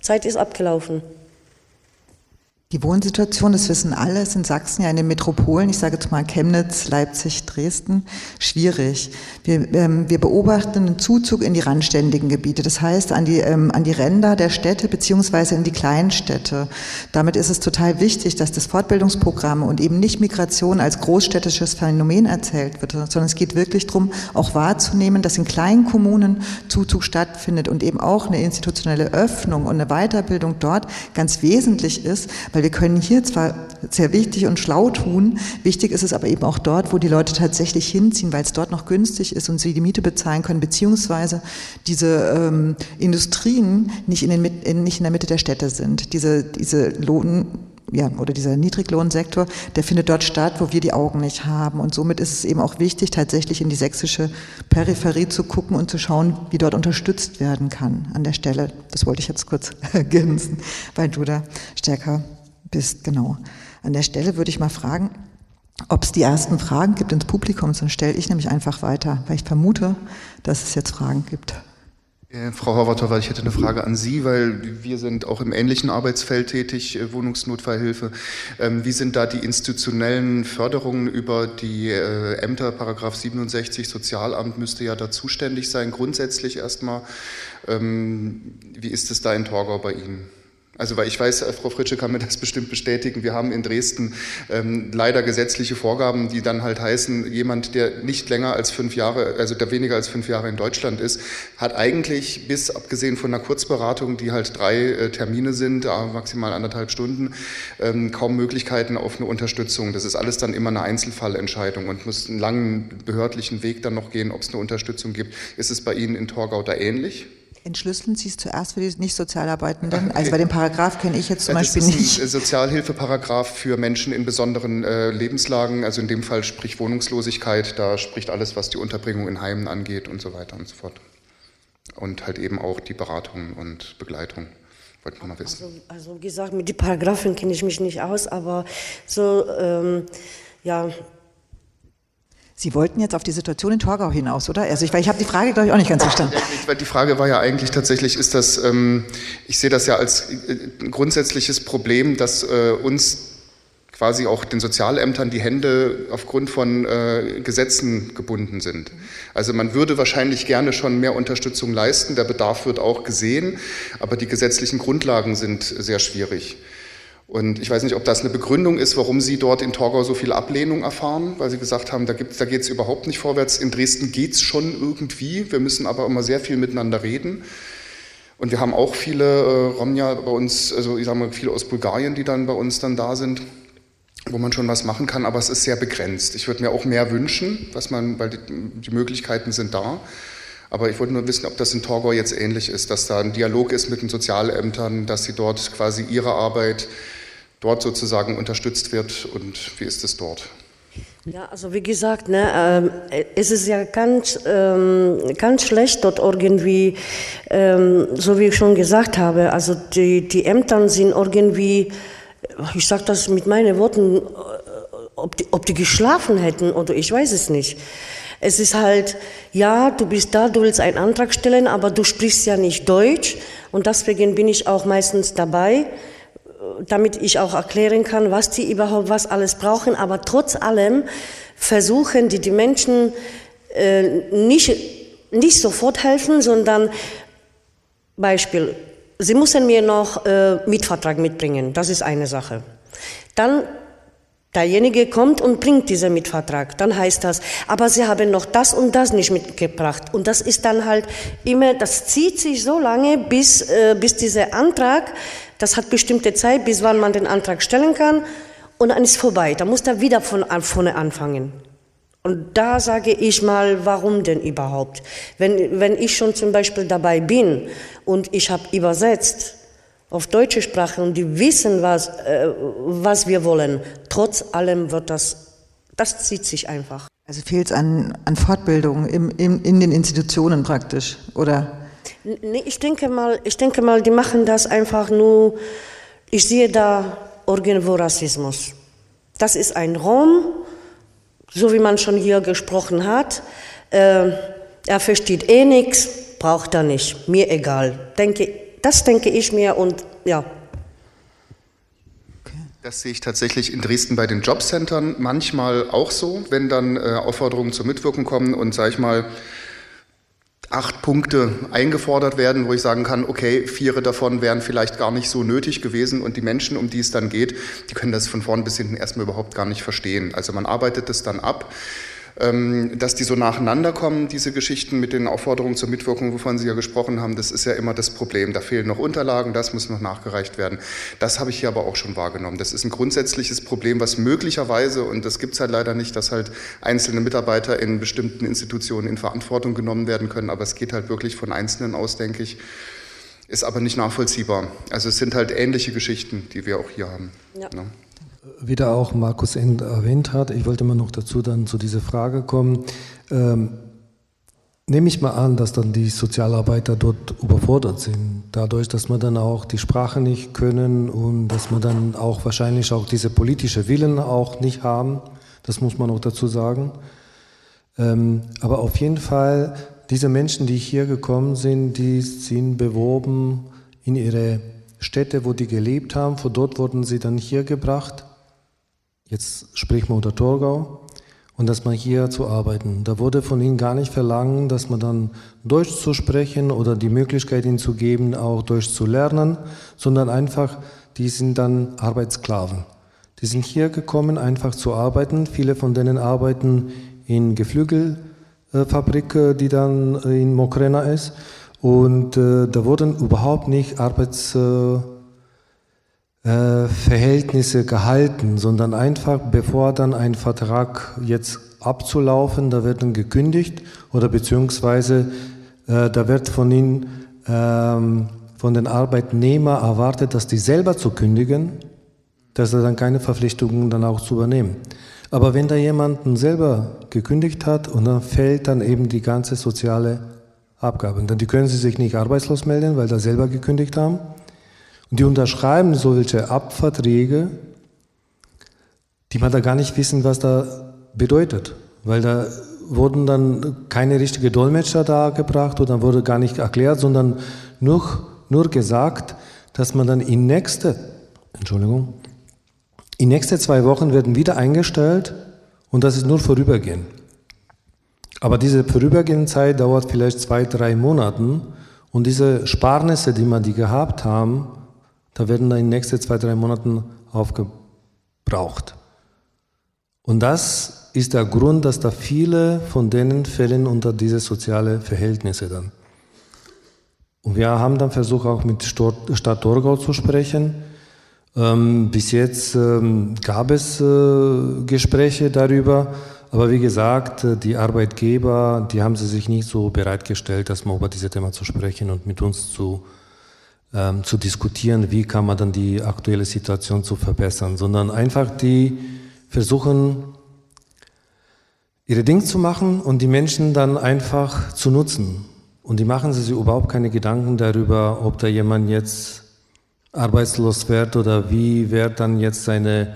Zeit ist abgelaufen. Die Wohnsituation, das wissen alle, ist in Sachsen ja in den Metropolen, ich sage jetzt mal Chemnitz, Leipzig, Dresden, schwierig. Wir, ähm, wir beobachten einen Zuzug in die randständigen Gebiete, das heißt an die, ähm, an die Ränder der Städte beziehungsweise in die Kleinstädte. Damit ist es total wichtig, dass das Fortbildungsprogramm und eben nicht Migration als großstädtisches Phänomen erzählt wird, sondern es geht wirklich darum, auch wahrzunehmen, dass in kleinen Kommunen Zuzug stattfindet und eben auch eine institutionelle Öffnung und eine Weiterbildung dort ganz wesentlich ist, weil wir können hier zwar sehr wichtig und schlau tun, wichtig ist es aber eben auch dort, wo die Leute tatsächlich hinziehen, weil es dort noch günstig ist und sie die Miete bezahlen können, beziehungsweise diese ähm, Industrien nicht in, den, in, nicht in der Mitte der Städte sind. Diese, diese Lohn, ja, oder dieser Niedriglohnsektor, der findet dort statt, wo wir die Augen nicht haben. Und somit ist es eben auch wichtig, tatsächlich in die sächsische Peripherie zu gucken und zu schauen, wie dort unterstützt werden kann an der Stelle. Das wollte ich jetzt kurz ergänzen, weil du da stärker bist. Genau. An der Stelle würde ich mal fragen, ob es die ersten Fragen gibt ins Publikum, sonst stelle ich nämlich einfach weiter, weil ich vermute, dass es jetzt Fragen gibt. Äh, Frau Horvatova, ich hätte eine Frage an Sie, weil wir sind auch im ähnlichen Arbeitsfeld tätig, äh, Wohnungsnotfallhilfe. Ähm, wie sind da die institutionellen Förderungen über die äh, Ämter, Paragraph 67, Sozialamt müsste ja da zuständig sein, grundsätzlich erstmal. Ähm, wie ist es da in Torgau bei Ihnen? Also weil ich weiß, äh, Frau Fritsche kann mir das bestimmt bestätigen, wir haben in Dresden ähm, leider gesetzliche Vorgaben, die dann halt heißen, jemand, der nicht länger als fünf Jahre, also der weniger als fünf Jahre in Deutschland ist, hat eigentlich bis, abgesehen von einer Kurzberatung, die halt drei äh, Termine sind, äh, maximal anderthalb Stunden, ähm, kaum Möglichkeiten auf eine Unterstützung. Das ist alles dann immer eine Einzelfallentscheidung und muss einen langen behördlichen Weg dann noch gehen, ob es eine Unterstützung gibt. Ist es bei Ihnen in Torgau da ähnlich? Entschlüsseln Sie es zuerst für die Nicht-Sozialarbeitenden? Also bei dem Paragraph kenne ich jetzt zum ja, Beispiel nicht. Das ist ein Sozialhilfeparagraph für Menschen in besonderen äh, Lebenslagen, also in dem Fall sprich Wohnungslosigkeit, da spricht alles, was die Unterbringung in Heimen angeht und so weiter und so fort. Und halt eben auch die Beratung und Begleitung. Wollte man mal wissen. Also, also wie gesagt, mit den Paragraphen kenne ich mich nicht aus, aber so, ähm, ja, Sie wollten jetzt auf die Situation in Torgau hinaus, oder? Also ich, weil ich habe die Frage, glaube ich, auch nicht ganz verstanden. Die Frage war ja eigentlich tatsächlich, ist das, ähm, ich sehe das ja als äh, grundsätzliches Problem, dass äh, uns quasi auch den Sozialämtern die Hände aufgrund von äh, Gesetzen gebunden sind. Also man würde wahrscheinlich gerne schon mehr Unterstützung leisten, der Bedarf wird auch gesehen, aber die gesetzlichen Grundlagen sind sehr schwierig. Und ich weiß nicht, ob das eine Begründung ist, warum Sie dort in Torgau so viel Ablehnung erfahren, weil Sie gesagt haben, da, da geht es überhaupt nicht vorwärts. In Dresden geht es schon irgendwie, wir müssen aber immer sehr viel miteinander reden. Und wir haben auch viele äh, Romja bei uns, also ich sage mal viele aus Bulgarien, die dann bei uns dann da sind, wo man schon was machen kann, aber es ist sehr begrenzt. Ich würde mir auch mehr wünschen, was man, weil die, die Möglichkeiten sind da. Aber ich wollte nur wissen, ob das in Torgau jetzt ähnlich ist, dass da ein Dialog ist mit den Sozialämtern, dass sie dort quasi ihre Arbeit dort sozusagen unterstützt wird und wie ist es dort? Ja, also wie gesagt, ne, äh, es ist ja ganz, ähm, ganz schlecht dort irgendwie, ähm, so wie ich schon gesagt habe, also die, die Ämter sind irgendwie, ich sage das mit meinen Worten, äh, ob die, ob die geschlafen hätten oder ich weiß es nicht. Es ist halt, ja, du bist da, du willst einen Antrag stellen, aber du sprichst ja nicht Deutsch und deswegen bin ich auch meistens dabei damit ich auch erklären kann, was die überhaupt was alles brauchen. Aber trotz allem versuchen die, die Menschen äh, nicht, nicht sofort helfen, sondern Beispiel, sie müssen mir noch äh, Mietvertrag mitbringen. Das ist eine Sache. Dann derjenige kommt und bringt diesen Mietvertrag. Dann heißt das, aber sie haben noch das und das nicht mitgebracht. Und das ist dann halt immer, das zieht sich so lange, bis, äh, bis dieser Antrag, das hat bestimmte Zeit, bis wann man den Antrag stellen kann. Und dann ist vorbei. Da muss er wieder von vorne anfangen. Und da sage ich mal, warum denn überhaupt? Wenn, wenn ich schon zum Beispiel dabei bin und ich habe übersetzt auf deutsche Sprache und die wissen, was, äh, was wir wollen, trotz allem wird das, das zieht sich einfach. Also fehlt es an, an Fortbildung im, im, in den Institutionen praktisch, oder? Nee, ich denke mal, ich denke mal, die machen das einfach nur, ich sehe da irgendwo Rassismus. Das ist ein Raum, so wie man schon hier gesprochen hat. Äh, er versteht eh nichts, braucht er nicht, mir egal. Denke, das denke ich mir und ja. Das sehe ich tatsächlich in Dresden bei den Jobcentern manchmal auch so, wenn dann äh, Aufforderungen zur Mitwirkung kommen und, sage ich mal, acht Punkte eingefordert werden, wo ich sagen kann, okay, vier davon wären vielleicht gar nicht so nötig gewesen und die Menschen, um die es dann geht, die können das von vorn bis hinten erstmal überhaupt gar nicht verstehen. Also man arbeitet das dann ab dass die so nacheinander kommen, diese Geschichten mit den Aufforderungen zur Mitwirkung, wovon Sie ja gesprochen haben, das ist ja immer das Problem. Da fehlen noch Unterlagen, das muss noch nachgereicht werden. Das habe ich hier aber auch schon wahrgenommen. Das ist ein grundsätzliches Problem, was möglicherweise, und das gibt es halt leider nicht, dass halt einzelne Mitarbeiter in bestimmten Institutionen in Verantwortung genommen werden können, aber es geht halt wirklich von Einzelnen aus, denke ich. Ist aber nicht nachvollziehbar. Also es sind halt ähnliche Geschichten, die wir auch hier haben. Ja. Ne? Wie da auch Markus End erwähnt hat, ich wollte mal noch dazu dann zu dieser Frage kommen. Ähm, nehme ich mal an, dass dann die Sozialarbeiter dort überfordert sind, dadurch, dass man dann auch die Sprache nicht können und dass man dann auch wahrscheinlich auch diese politische Willen auch nicht haben. Das muss man auch dazu sagen. Ähm, aber auf jeden Fall, diese Menschen, die hier gekommen sind, die sind beworben in ihre Städte, wo die gelebt haben. Von dort wurden sie dann hier gebracht Jetzt spricht man unter Torgau und dass man hier zu arbeiten. Da wurde von ihnen gar nicht verlangt, dass man dann Deutsch zu sprechen oder die Möglichkeit ihnen zu geben, auch Deutsch zu lernen, sondern einfach, die sind dann Arbeitssklaven. Die sind hier gekommen, einfach zu arbeiten. Viele von denen arbeiten in Geflügelfabrik, die dann in Mokrena ist. Und äh, da wurden überhaupt nicht Arbeits äh, äh, Verhältnisse gehalten, sondern einfach, bevor dann ein Vertrag jetzt abzulaufen, da wird dann gekündigt oder beziehungsweise äh, da wird von ihnen, ähm, von den Arbeitnehmern erwartet, dass die selber zu kündigen, dass er dann keine Verpflichtungen dann auch zu übernehmen. Aber wenn da jemanden selber gekündigt hat und dann fällt dann eben die ganze soziale Abgabe, dann die können sie sich nicht arbeitslos melden, weil da selber gekündigt haben. Und die unterschreiben solche Abverträge, die man da gar nicht wissen, was da bedeutet. Weil da wurden dann keine richtige Dolmetscher da gebracht oder wurde gar nicht erklärt, sondern nur, nur gesagt, dass man dann in nächste, Entschuldigung, in nächste zwei Wochen werden wieder eingestellt und das ist nur vorübergehend. Aber diese vorübergehende Zeit dauert vielleicht zwei, drei Monate und diese Sparnisse, die man die gehabt haben, da werden dann in den nächsten zwei, drei Monaten aufgebraucht. Und das ist der Grund, dass da viele von denen fällen unter diese sozialen Verhältnisse dann. Und wir haben dann versucht, auch mit Stadt Torgau zu sprechen. Ähm, bis jetzt ähm, gab es äh, Gespräche darüber, aber wie gesagt, äh, die Arbeitgeber, die haben sich nicht so bereitgestellt, dass man über dieses Thema zu sprechen und mit uns zu ähm, zu diskutieren, wie kann man dann die aktuelle Situation zu verbessern, sondern einfach die versuchen, ihre Dinge zu machen und die Menschen dann einfach zu nutzen. Und die machen sich überhaupt keine Gedanken darüber, ob da jemand jetzt arbeitslos wird oder wie wird dann jetzt seine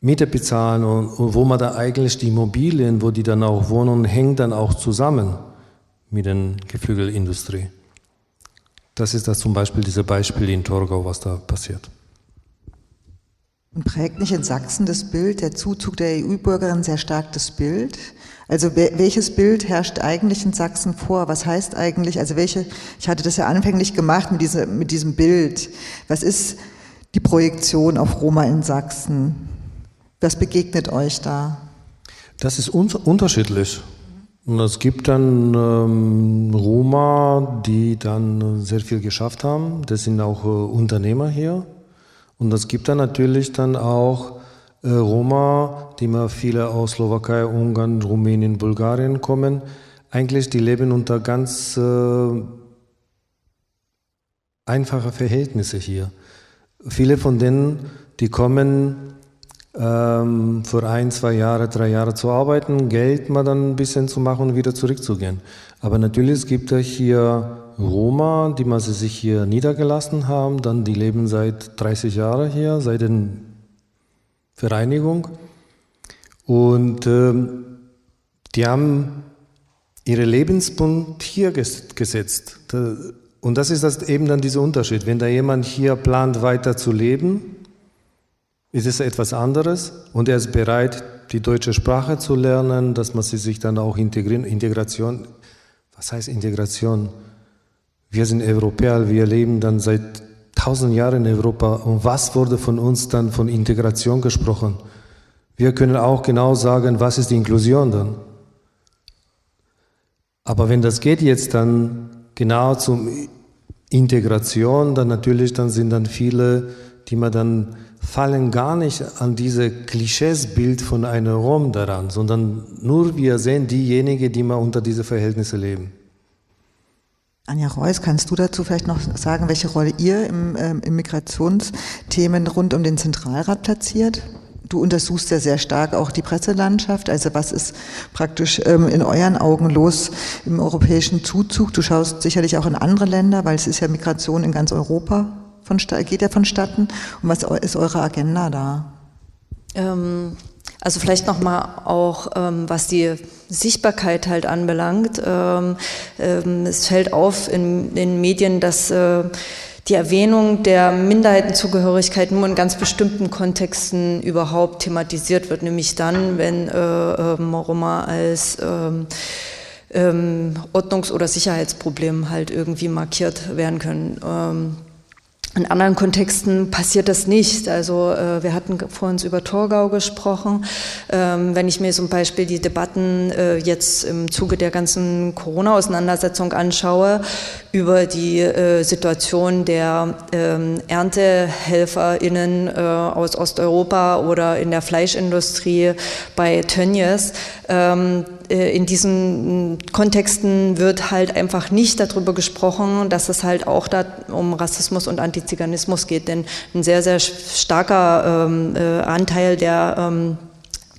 Miete bezahlen und, und wo man da eigentlich die Immobilien, wo die dann auch wohnen, hängt dann auch zusammen mit der Geflügelindustrie. Das ist das zum Beispiel, dieses Beispiel in Torgau, was da passiert. Und prägt nicht in Sachsen das Bild, der Zuzug der EU-Bürgerin sehr stark das Bild? Also welches Bild herrscht eigentlich in Sachsen vor? Was heißt eigentlich, also welche, ich hatte das ja anfänglich gemacht mit, diese, mit diesem Bild. Was ist die Projektion auf Roma in Sachsen? Was begegnet euch da? Das ist un unterschiedlich. Es gibt dann ähm, Roma, die dann sehr viel geschafft haben. Das sind auch äh, Unternehmer hier. Und es gibt dann natürlich dann auch äh, Roma, die mal viele aus Slowakei, Ungarn, Rumänien, Bulgarien kommen. Eigentlich, die leben unter ganz äh, einfachen Verhältnissen hier. Viele von denen, die kommen ähm, für ein, zwei Jahre, drei Jahre zu arbeiten, Geld mal dann ein bisschen zu machen und wieder zurückzugehen. Aber natürlich gibt es hier Roma, die mal sich hier niedergelassen haben, dann die leben seit 30 Jahren hier, seit der Vereinigung. Und ähm, die haben ihre Lebensbund hier gesetzt. Und das ist das eben dann dieser Unterschied. Wenn da jemand hier plant, weiter zu leben, ist es etwas anderes und er ist bereit, die deutsche Sprache zu lernen, dass man sich dann auch integrieren. Integration, was heißt Integration? Wir sind Europäer, wir leben dann seit tausend Jahren in Europa. Und was wurde von uns dann von Integration gesprochen? Wir können auch genau sagen, was ist die Inklusion dann? Aber wenn das geht jetzt dann genau zum Integration, dann natürlich dann sind dann viele, die man dann fallen gar nicht an diese Klischeesbild von einem Rom daran, sondern nur wir sehen diejenigen, die mal unter diese Verhältnisse leben. Anja Reuss, kannst du dazu vielleicht noch sagen, welche Rolle ihr im, ähm, im Migrationsthemen rund um den Zentralrat platziert? Du untersuchst ja sehr stark auch die Presselandschaft. Also was ist praktisch ähm, in euren Augen los im europäischen Zuzug? Du schaust sicherlich auch in andere Länder, weil es ist ja Migration in ganz Europa von, geht ja vonstatten. Und was ist eure Agenda da? Ähm, also vielleicht nochmal auch, ähm, was die Sichtbarkeit halt anbelangt. Ähm, ähm, es fällt auf in den Medien, dass äh, die Erwähnung der Minderheitenzugehörigkeit nur in ganz bestimmten Kontexten überhaupt thematisiert wird, nämlich dann, wenn äh, ähm, Roma als ähm, ähm, Ordnungs- oder Sicherheitsproblem halt irgendwie markiert werden können. Ähm, in anderen Kontexten passiert das nicht. Also äh, wir hatten vorhin über Torgau gesprochen. Ähm, wenn ich mir zum Beispiel die Debatten äh, jetzt im Zuge der ganzen Corona-Auseinandersetzung anschaue über die äh, Situation der ähm, ErntehelferInnen äh, aus Osteuropa oder in der Fleischindustrie bei Tönnies, ähm, äh, in diesen Kontexten wird halt einfach nicht darüber gesprochen, dass es halt auch da um Rassismus und Antiziganismus geht, denn ein sehr, sehr starker ähm, äh, Anteil der ähm,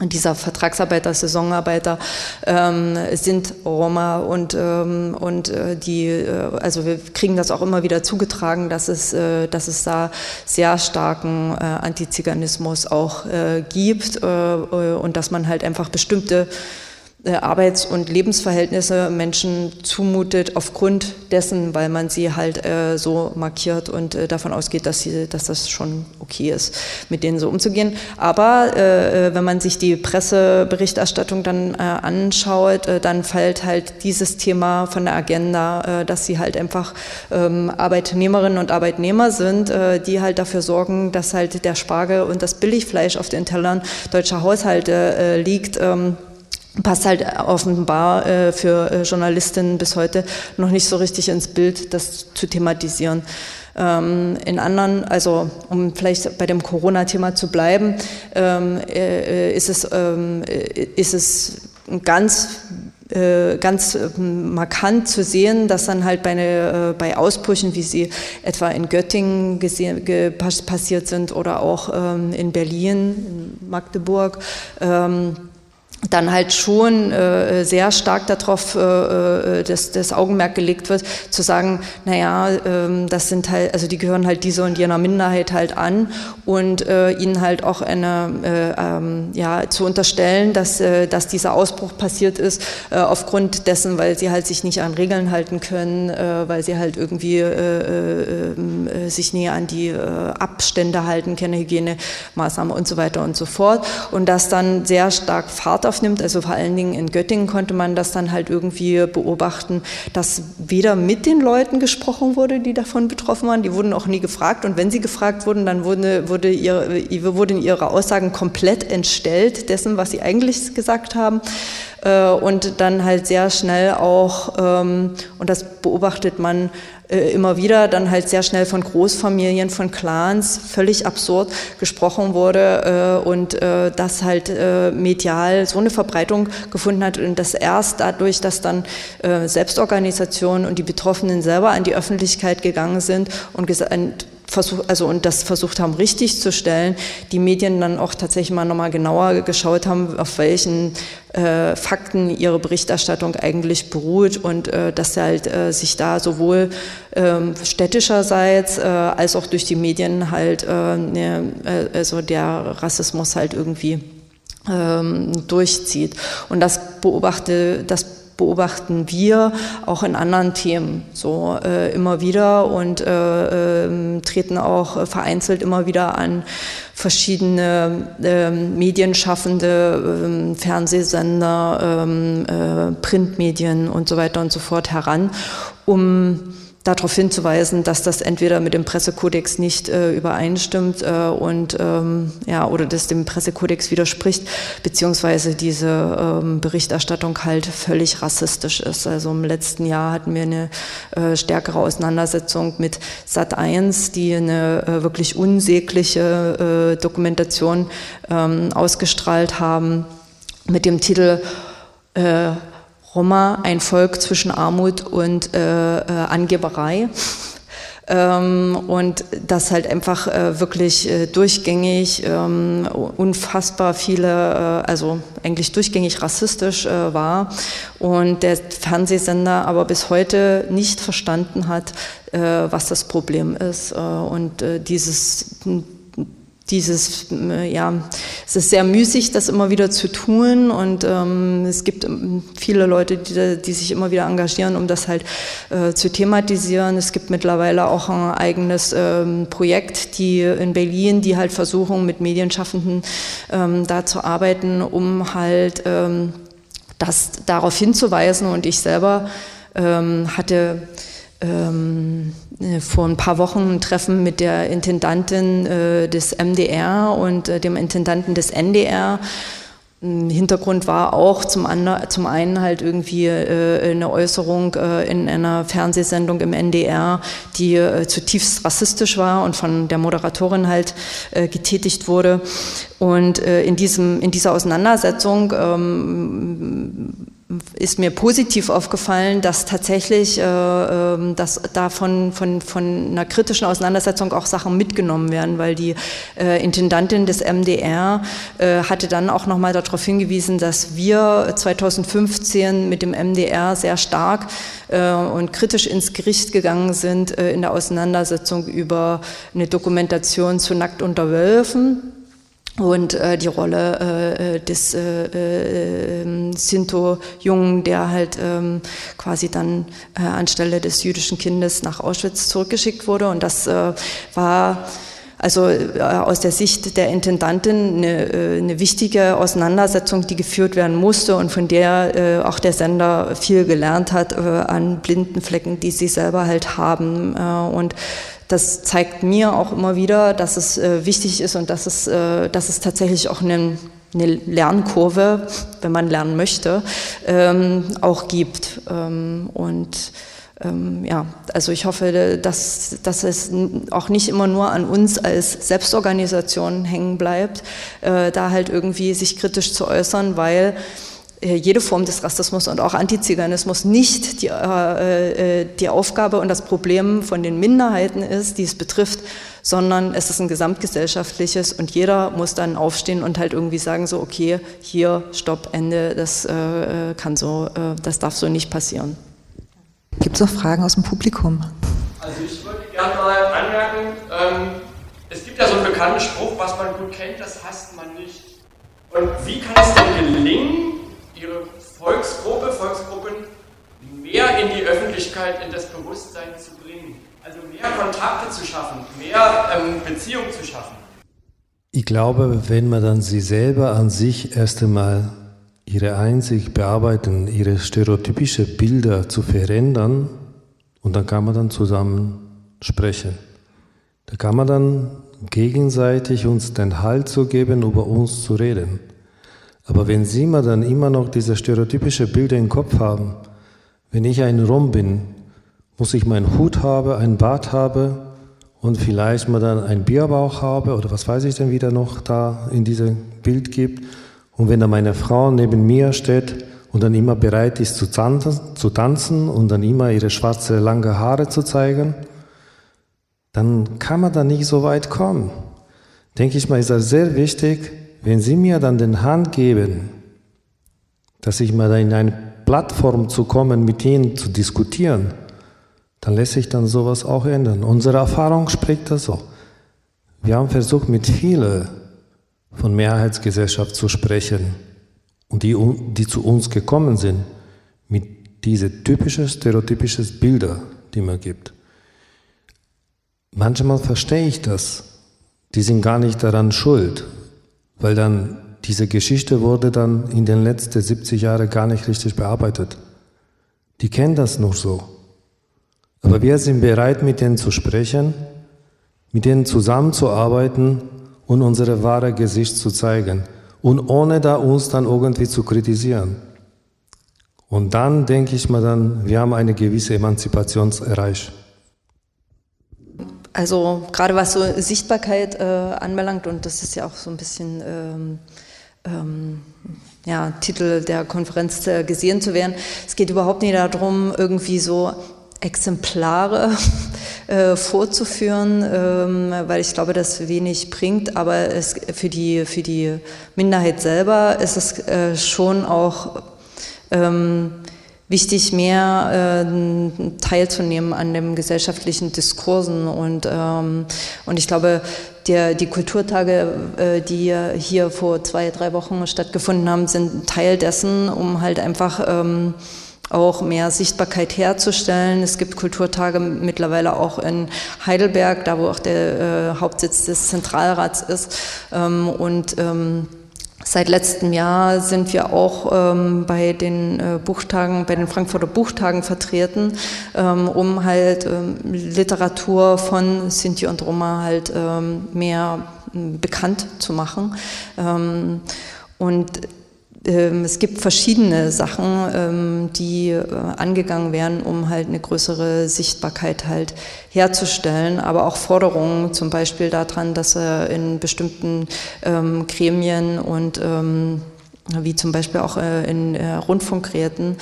dieser Vertragsarbeiter, Saisonarbeiter ähm, sind Roma und, ähm, und äh, die, äh, also wir kriegen das auch immer wieder zugetragen, dass es, äh, dass es da sehr starken äh, Antiziganismus auch äh, gibt äh, und dass man halt einfach bestimmte äh, Arbeits- und Lebensverhältnisse Menschen zumutet aufgrund dessen, weil man sie halt äh, so markiert und äh, davon ausgeht, dass, sie, dass das schon okay ist, mit denen so umzugehen. Aber äh, äh wenn man sich die Presseberichterstattung dann äh, anschaut, dann fällt halt dieses Thema von der Agenda, dass sie halt einfach ähm, Arbeitnehmerinnen und Arbeitnehmer sind, die halt dafür sorgen, dass halt der Spargel und das Billigfleisch auf den Tellern deutscher Haushalte liegt. Passt halt offenbar äh, für äh, Journalistinnen bis heute noch nicht so richtig ins Bild, das zu thematisieren. Ähm, in anderen, also um vielleicht bei dem Corona-Thema zu bleiben, ähm, äh, ist, es, ähm, ist es ganz äh, ganz ähm, markant zu sehen, dass dann halt bei, eine, äh, bei Ausbrüchen, wie sie etwa in Göttingen gesehen, passiert sind oder auch ähm, in Berlin, in Magdeburg, ähm, dann halt schon äh, sehr stark darauf äh, äh, das, das Augenmerk gelegt wird, zu sagen, naja, ähm, das sind halt, also die gehören halt dieser und jener Minderheit halt an und äh, ihnen halt auch eine, äh, ähm, ja, zu unterstellen, dass, äh, dass dieser Ausbruch passiert ist, äh, aufgrund dessen, weil sie halt sich nicht an Regeln halten können, äh, weil sie halt irgendwie äh, äh, äh, sich näher an die äh, Abstände halten, keine Hygienemaßnahmen und so weiter und so fort und das dann sehr stark auf aufnimmt. Also vor allen Dingen in Göttingen konnte man das dann halt irgendwie beobachten, dass weder mit den Leuten gesprochen wurde, die davon betroffen waren, die wurden auch nie gefragt. Und wenn sie gefragt wurden, dann wurde, wurde, ihre, wurden ihre Aussagen komplett entstellt dessen, was sie eigentlich gesagt haben äh, und dann halt sehr schnell auch, ähm, und das beobachtet man äh, immer wieder dann halt sehr schnell von Großfamilien, von Clans, völlig absurd gesprochen wurde äh, und äh, das halt äh, medial so eine Verbreitung gefunden hat und das erst dadurch, dass dann Selbstorganisationen und die Betroffenen selber an die Öffentlichkeit gegangen sind und versucht, also und das versucht haben, richtig zu stellen, die Medien dann auch tatsächlich mal nochmal genauer geschaut haben, auf welchen äh, Fakten ihre Berichterstattung eigentlich beruht und äh, dass halt äh, sich da sowohl ähm, städtischerseits äh, als auch durch die Medien halt, äh, ne, äh, also der Rassismus halt irgendwie ähm, durchzieht. Und das beobachte, das beobachten wir auch in anderen Themen so äh, immer wieder und äh, äh, treten auch vereinzelt immer wieder an verschiedene ähm, Medienschaffende, ähm, Fernsehsender, ähm, äh, Printmedien und so weiter und so fort heran, um darauf hinzuweisen, dass das entweder mit dem Pressekodex nicht äh, übereinstimmt äh, und ähm, ja oder das dem Pressekodex widerspricht, beziehungsweise diese ähm, Berichterstattung halt völlig rassistisch ist. Also im letzten Jahr hatten wir eine äh, stärkere Auseinandersetzung mit Sat 1, die eine äh, wirklich unsägliche äh, Dokumentation ähm, ausgestrahlt haben mit dem Titel äh, Roma ein Volk zwischen Armut und äh, äh, Angeberei. Ähm, und das halt einfach äh, wirklich äh, durchgängig, ähm, unfassbar viele, äh, also eigentlich durchgängig rassistisch äh, war und der Fernsehsender aber bis heute nicht verstanden hat, äh, was das Problem ist. Äh, und dieses dieses, ja, es ist sehr müßig, das immer wieder zu tun und ähm, es gibt ähm, viele Leute, die, die, sich immer wieder engagieren, um das halt äh, zu thematisieren. Es gibt mittlerweile auch ein eigenes ähm, Projekt, die in Berlin, die halt versuchen, mit Medienschaffenden ähm, da zu arbeiten, um halt ähm, das darauf hinzuweisen und ich selber ähm, hatte ähm, äh, vor ein paar Wochen ein Treffen mit der Intendantin äh, des MDR und äh, dem Intendanten des NDR. Hintergrund war auch zum, anderen, zum einen halt irgendwie äh, eine Äußerung äh, in einer Fernsehsendung im NDR, die äh, zutiefst rassistisch war und von der Moderatorin halt äh, getätigt wurde. Und äh, in, diesem, in dieser Auseinandersetzung ähm, ist mir positiv aufgefallen, dass tatsächlich äh, ähm, dass da von, von, von einer kritischen Auseinandersetzung auch Sachen mitgenommen werden, weil die äh, Intendantin des MDR äh, hatte dann auch nochmal darauf hingewiesen, dass wir 2015 mit dem MDR sehr stark äh, und kritisch ins Gericht gegangen sind äh, in der Auseinandersetzung über eine Dokumentation zu Nackt unter Wölfen und äh, die Rolle äh, äh des äh, äh, Sinto-Jungen, der halt ähm, quasi dann äh, anstelle des jüdischen Kindes nach Auschwitz zurückgeschickt wurde. Und das äh, war also äh, aus der Sicht der Intendantin eine, äh, eine wichtige Auseinandersetzung, die geführt werden musste und von der äh, auch der Sender viel gelernt hat äh, an blinden Flecken, die sie selber halt haben. Äh, und das zeigt mir auch immer wieder, dass es äh, wichtig ist und dass es, äh, dass es tatsächlich auch einen, eine Lernkurve, wenn man lernen möchte, ähm, auch gibt. Ähm, und ähm, ja, also ich hoffe, dass, dass es auch nicht immer nur an uns als Selbstorganisation hängen bleibt, äh, da halt irgendwie sich kritisch zu äußern, weil äh, jede Form des Rassismus und auch Antiziganismus nicht die, äh, äh, die Aufgabe und das Problem von den Minderheiten ist, die es betrifft, sondern es ist ein gesamtgesellschaftliches und jeder muss dann aufstehen und halt irgendwie sagen so, okay, hier, stopp, Ende, das äh, kann so, äh, das darf so nicht passieren. Gibt es noch Fragen aus dem Publikum? Also ich würde gerne mal anmerken, ähm, es gibt ja so einen bekannten Spruch, was man gut kennt, das hasst man nicht. Und wie kann es denn gelingen, ihre Volksgruppe, Volksgruppen mehr in die Öffentlichkeit, in das Bewusstsein zu bringen. Also mehr Kontakte zu schaffen, mehr ähm, Beziehungen zu schaffen. Ich glaube, wenn man dann sie selber an sich erst einmal ihre Einsicht bearbeiten, ihre stereotypische Bilder zu verändern, und dann kann man dann zusammen sprechen. Da kann man dann gegenseitig uns den Halt zu geben, über uns zu reden. Aber wenn Sie mal dann immer noch diese stereotypische Bilder im Kopf haben, wenn ich ein Rom bin, muss ich meinen Hut haben, einen Bart haben und vielleicht mal dann einen Bierbauch habe oder was weiß ich denn wieder noch da in diesem Bild gibt. Und wenn dann meine Frau neben mir steht und dann immer bereit ist zu tanzen, zu tanzen und dann immer ihre schwarze lange Haare zu zeigen, dann kann man da nicht so weit kommen. Denke ich mal, ist das sehr wichtig, wenn Sie mir dann den Hand geben, dass ich mal in eine Plattform zu kommen, mit Ihnen zu diskutieren, dann lässt sich dann sowas auch ändern. Unsere Erfahrung spricht das so. Wir haben versucht, mit vielen von Mehrheitsgesellschaft zu sprechen und die, die zu uns gekommen sind, mit diese typischen, stereotypischen Bilder, die man gibt. Manchmal verstehe ich das. Die sind gar nicht daran schuld weil dann diese Geschichte wurde dann in den letzten 70 Jahren gar nicht richtig bearbeitet. Die kennen das nur so. Aber wir sind bereit, mit denen zu sprechen, mit denen zusammenzuarbeiten und unsere wahre Gesicht zu zeigen und ohne da uns dann irgendwie zu kritisieren. Und dann denke ich mal dann, wir haben eine gewisse Emanzipation erreicht. Also gerade was so Sichtbarkeit äh, anbelangt, und das ist ja auch so ein bisschen ähm, ähm, ja, Titel der Konferenz äh, gesehen zu werden. Es geht überhaupt nicht darum, irgendwie so Exemplare äh, vorzuführen, ähm, weil ich glaube, das wenig bringt, aber es, für, die, für die Minderheit selber ist es äh, schon auch ähm, wichtig, mehr äh, teilzunehmen an dem gesellschaftlichen Diskursen. Und, ähm, und ich glaube, der, die Kulturtage, äh, die hier vor zwei, drei Wochen stattgefunden haben, sind Teil dessen, um halt einfach ähm, auch mehr Sichtbarkeit herzustellen. Es gibt Kulturtage mittlerweile auch in Heidelberg, da wo auch der äh, Hauptsitz des Zentralrats ist. Ähm, und ähm, Seit letztem Jahr sind wir auch ähm, bei den äh, Buchtagen, bei den Frankfurter Buchtagen vertreten, ähm, um halt ähm, Literatur von Sinti und Roma halt ähm, mehr ähm, bekannt zu machen. Ähm, und es gibt verschiedene Sachen, ähm, die äh, angegangen werden, um halt eine größere Sichtbarkeit halt herzustellen, aber auch Forderungen zum Beispiel daran, dass in bestimmten ähm, Gremien und wie zum Beispiel auch äh, in äh, Rundfunkräten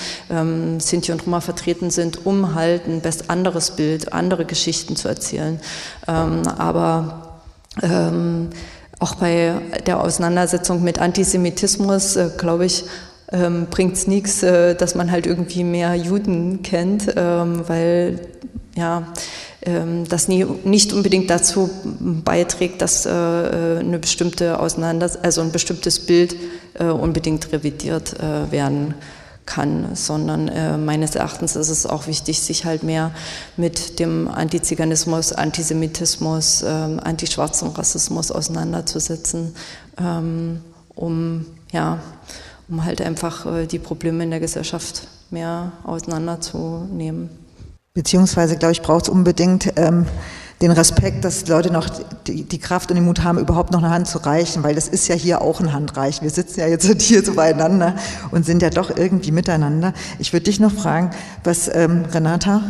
Sinti und Roma vertreten sind, um halt ein best anderes Bild, andere Geschichten zu erzählen. aber auch bei der Auseinandersetzung mit Antisemitismus, äh, glaube ich, ähm, bringt es nichts, äh, dass man halt irgendwie mehr Juden kennt, ähm, weil ja, ähm, das nie, nicht unbedingt dazu beiträgt, dass äh, äh eine bestimmte Auseinander also ein bestimmtes Bild äh, unbedingt revidiert äh, werden. kann kann, sondern äh, meines Erachtens ist es auch wichtig, sich halt mehr mit dem Antiziganismus, Antisemitismus, ähm, antischwarzen Rassismus auseinanderzusetzen, ähm, um, ja, um halt einfach äh, die Probleme in der Gesellschaft mehr auseinanderzunehmen. Beziehungsweise, glaube ich, braucht es unbedingt ähm, den Respekt, dass Leute noch die, die, Kraft und den Mut haben, überhaupt noch eine Hand zu reichen, weil das ist ja hier auch ein Handreichen. Wir sitzen ja jetzt hier so beieinander und sind ja doch irgendwie miteinander. Ich würde dich noch fragen, was ähm, Renata,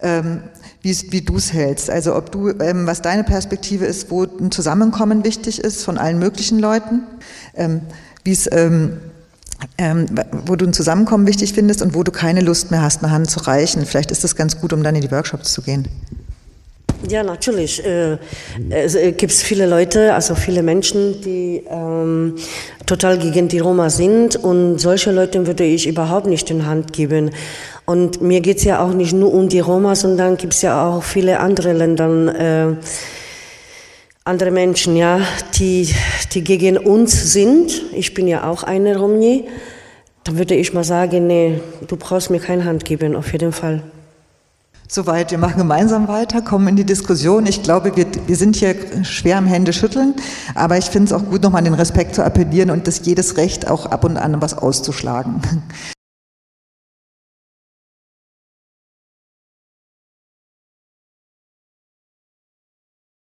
ähm, wie, wie du es hältst. Also ob du, ähm, was deine Perspektive ist, wo ein Zusammenkommen wichtig ist von allen möglichen Leuten, ähm, wie es ähm, ähm, wo du ein Zusammenkommen wichtig findest und wo du keine Lust mehr hast, eine Hand zu reichen. Vielleicht ist das ganz gut, um dann in die Workshops zu gehen. Ja, natürlich. Äh, es äh, gibt viele Leute, also viele Menschen, die ähm, total gegen die Roma sind und solche Leute würde ich überhaupt nicht in Hand geben. Und mir geht es ja auch nicht nur um die Roma, sondern gibt es ja auch viele andere Länder, äh, andere Menschen, ja, die, die gegen uns sind. Ich bin ja auch eine Romni. Dann würde ich mal sagen, nee, du brauchst mir keine Hand geben, auf jeden Fall. Soweit, wir machen gemeinsam weiter, kommen in die Diskussion. Ich glaube, wir, wir sind hier schwer am Hände schütteln, aber ich finde es auch gut, nochmal den Respekt zu appellieren und das jedes Recht auch ab und an was auszuschlagen.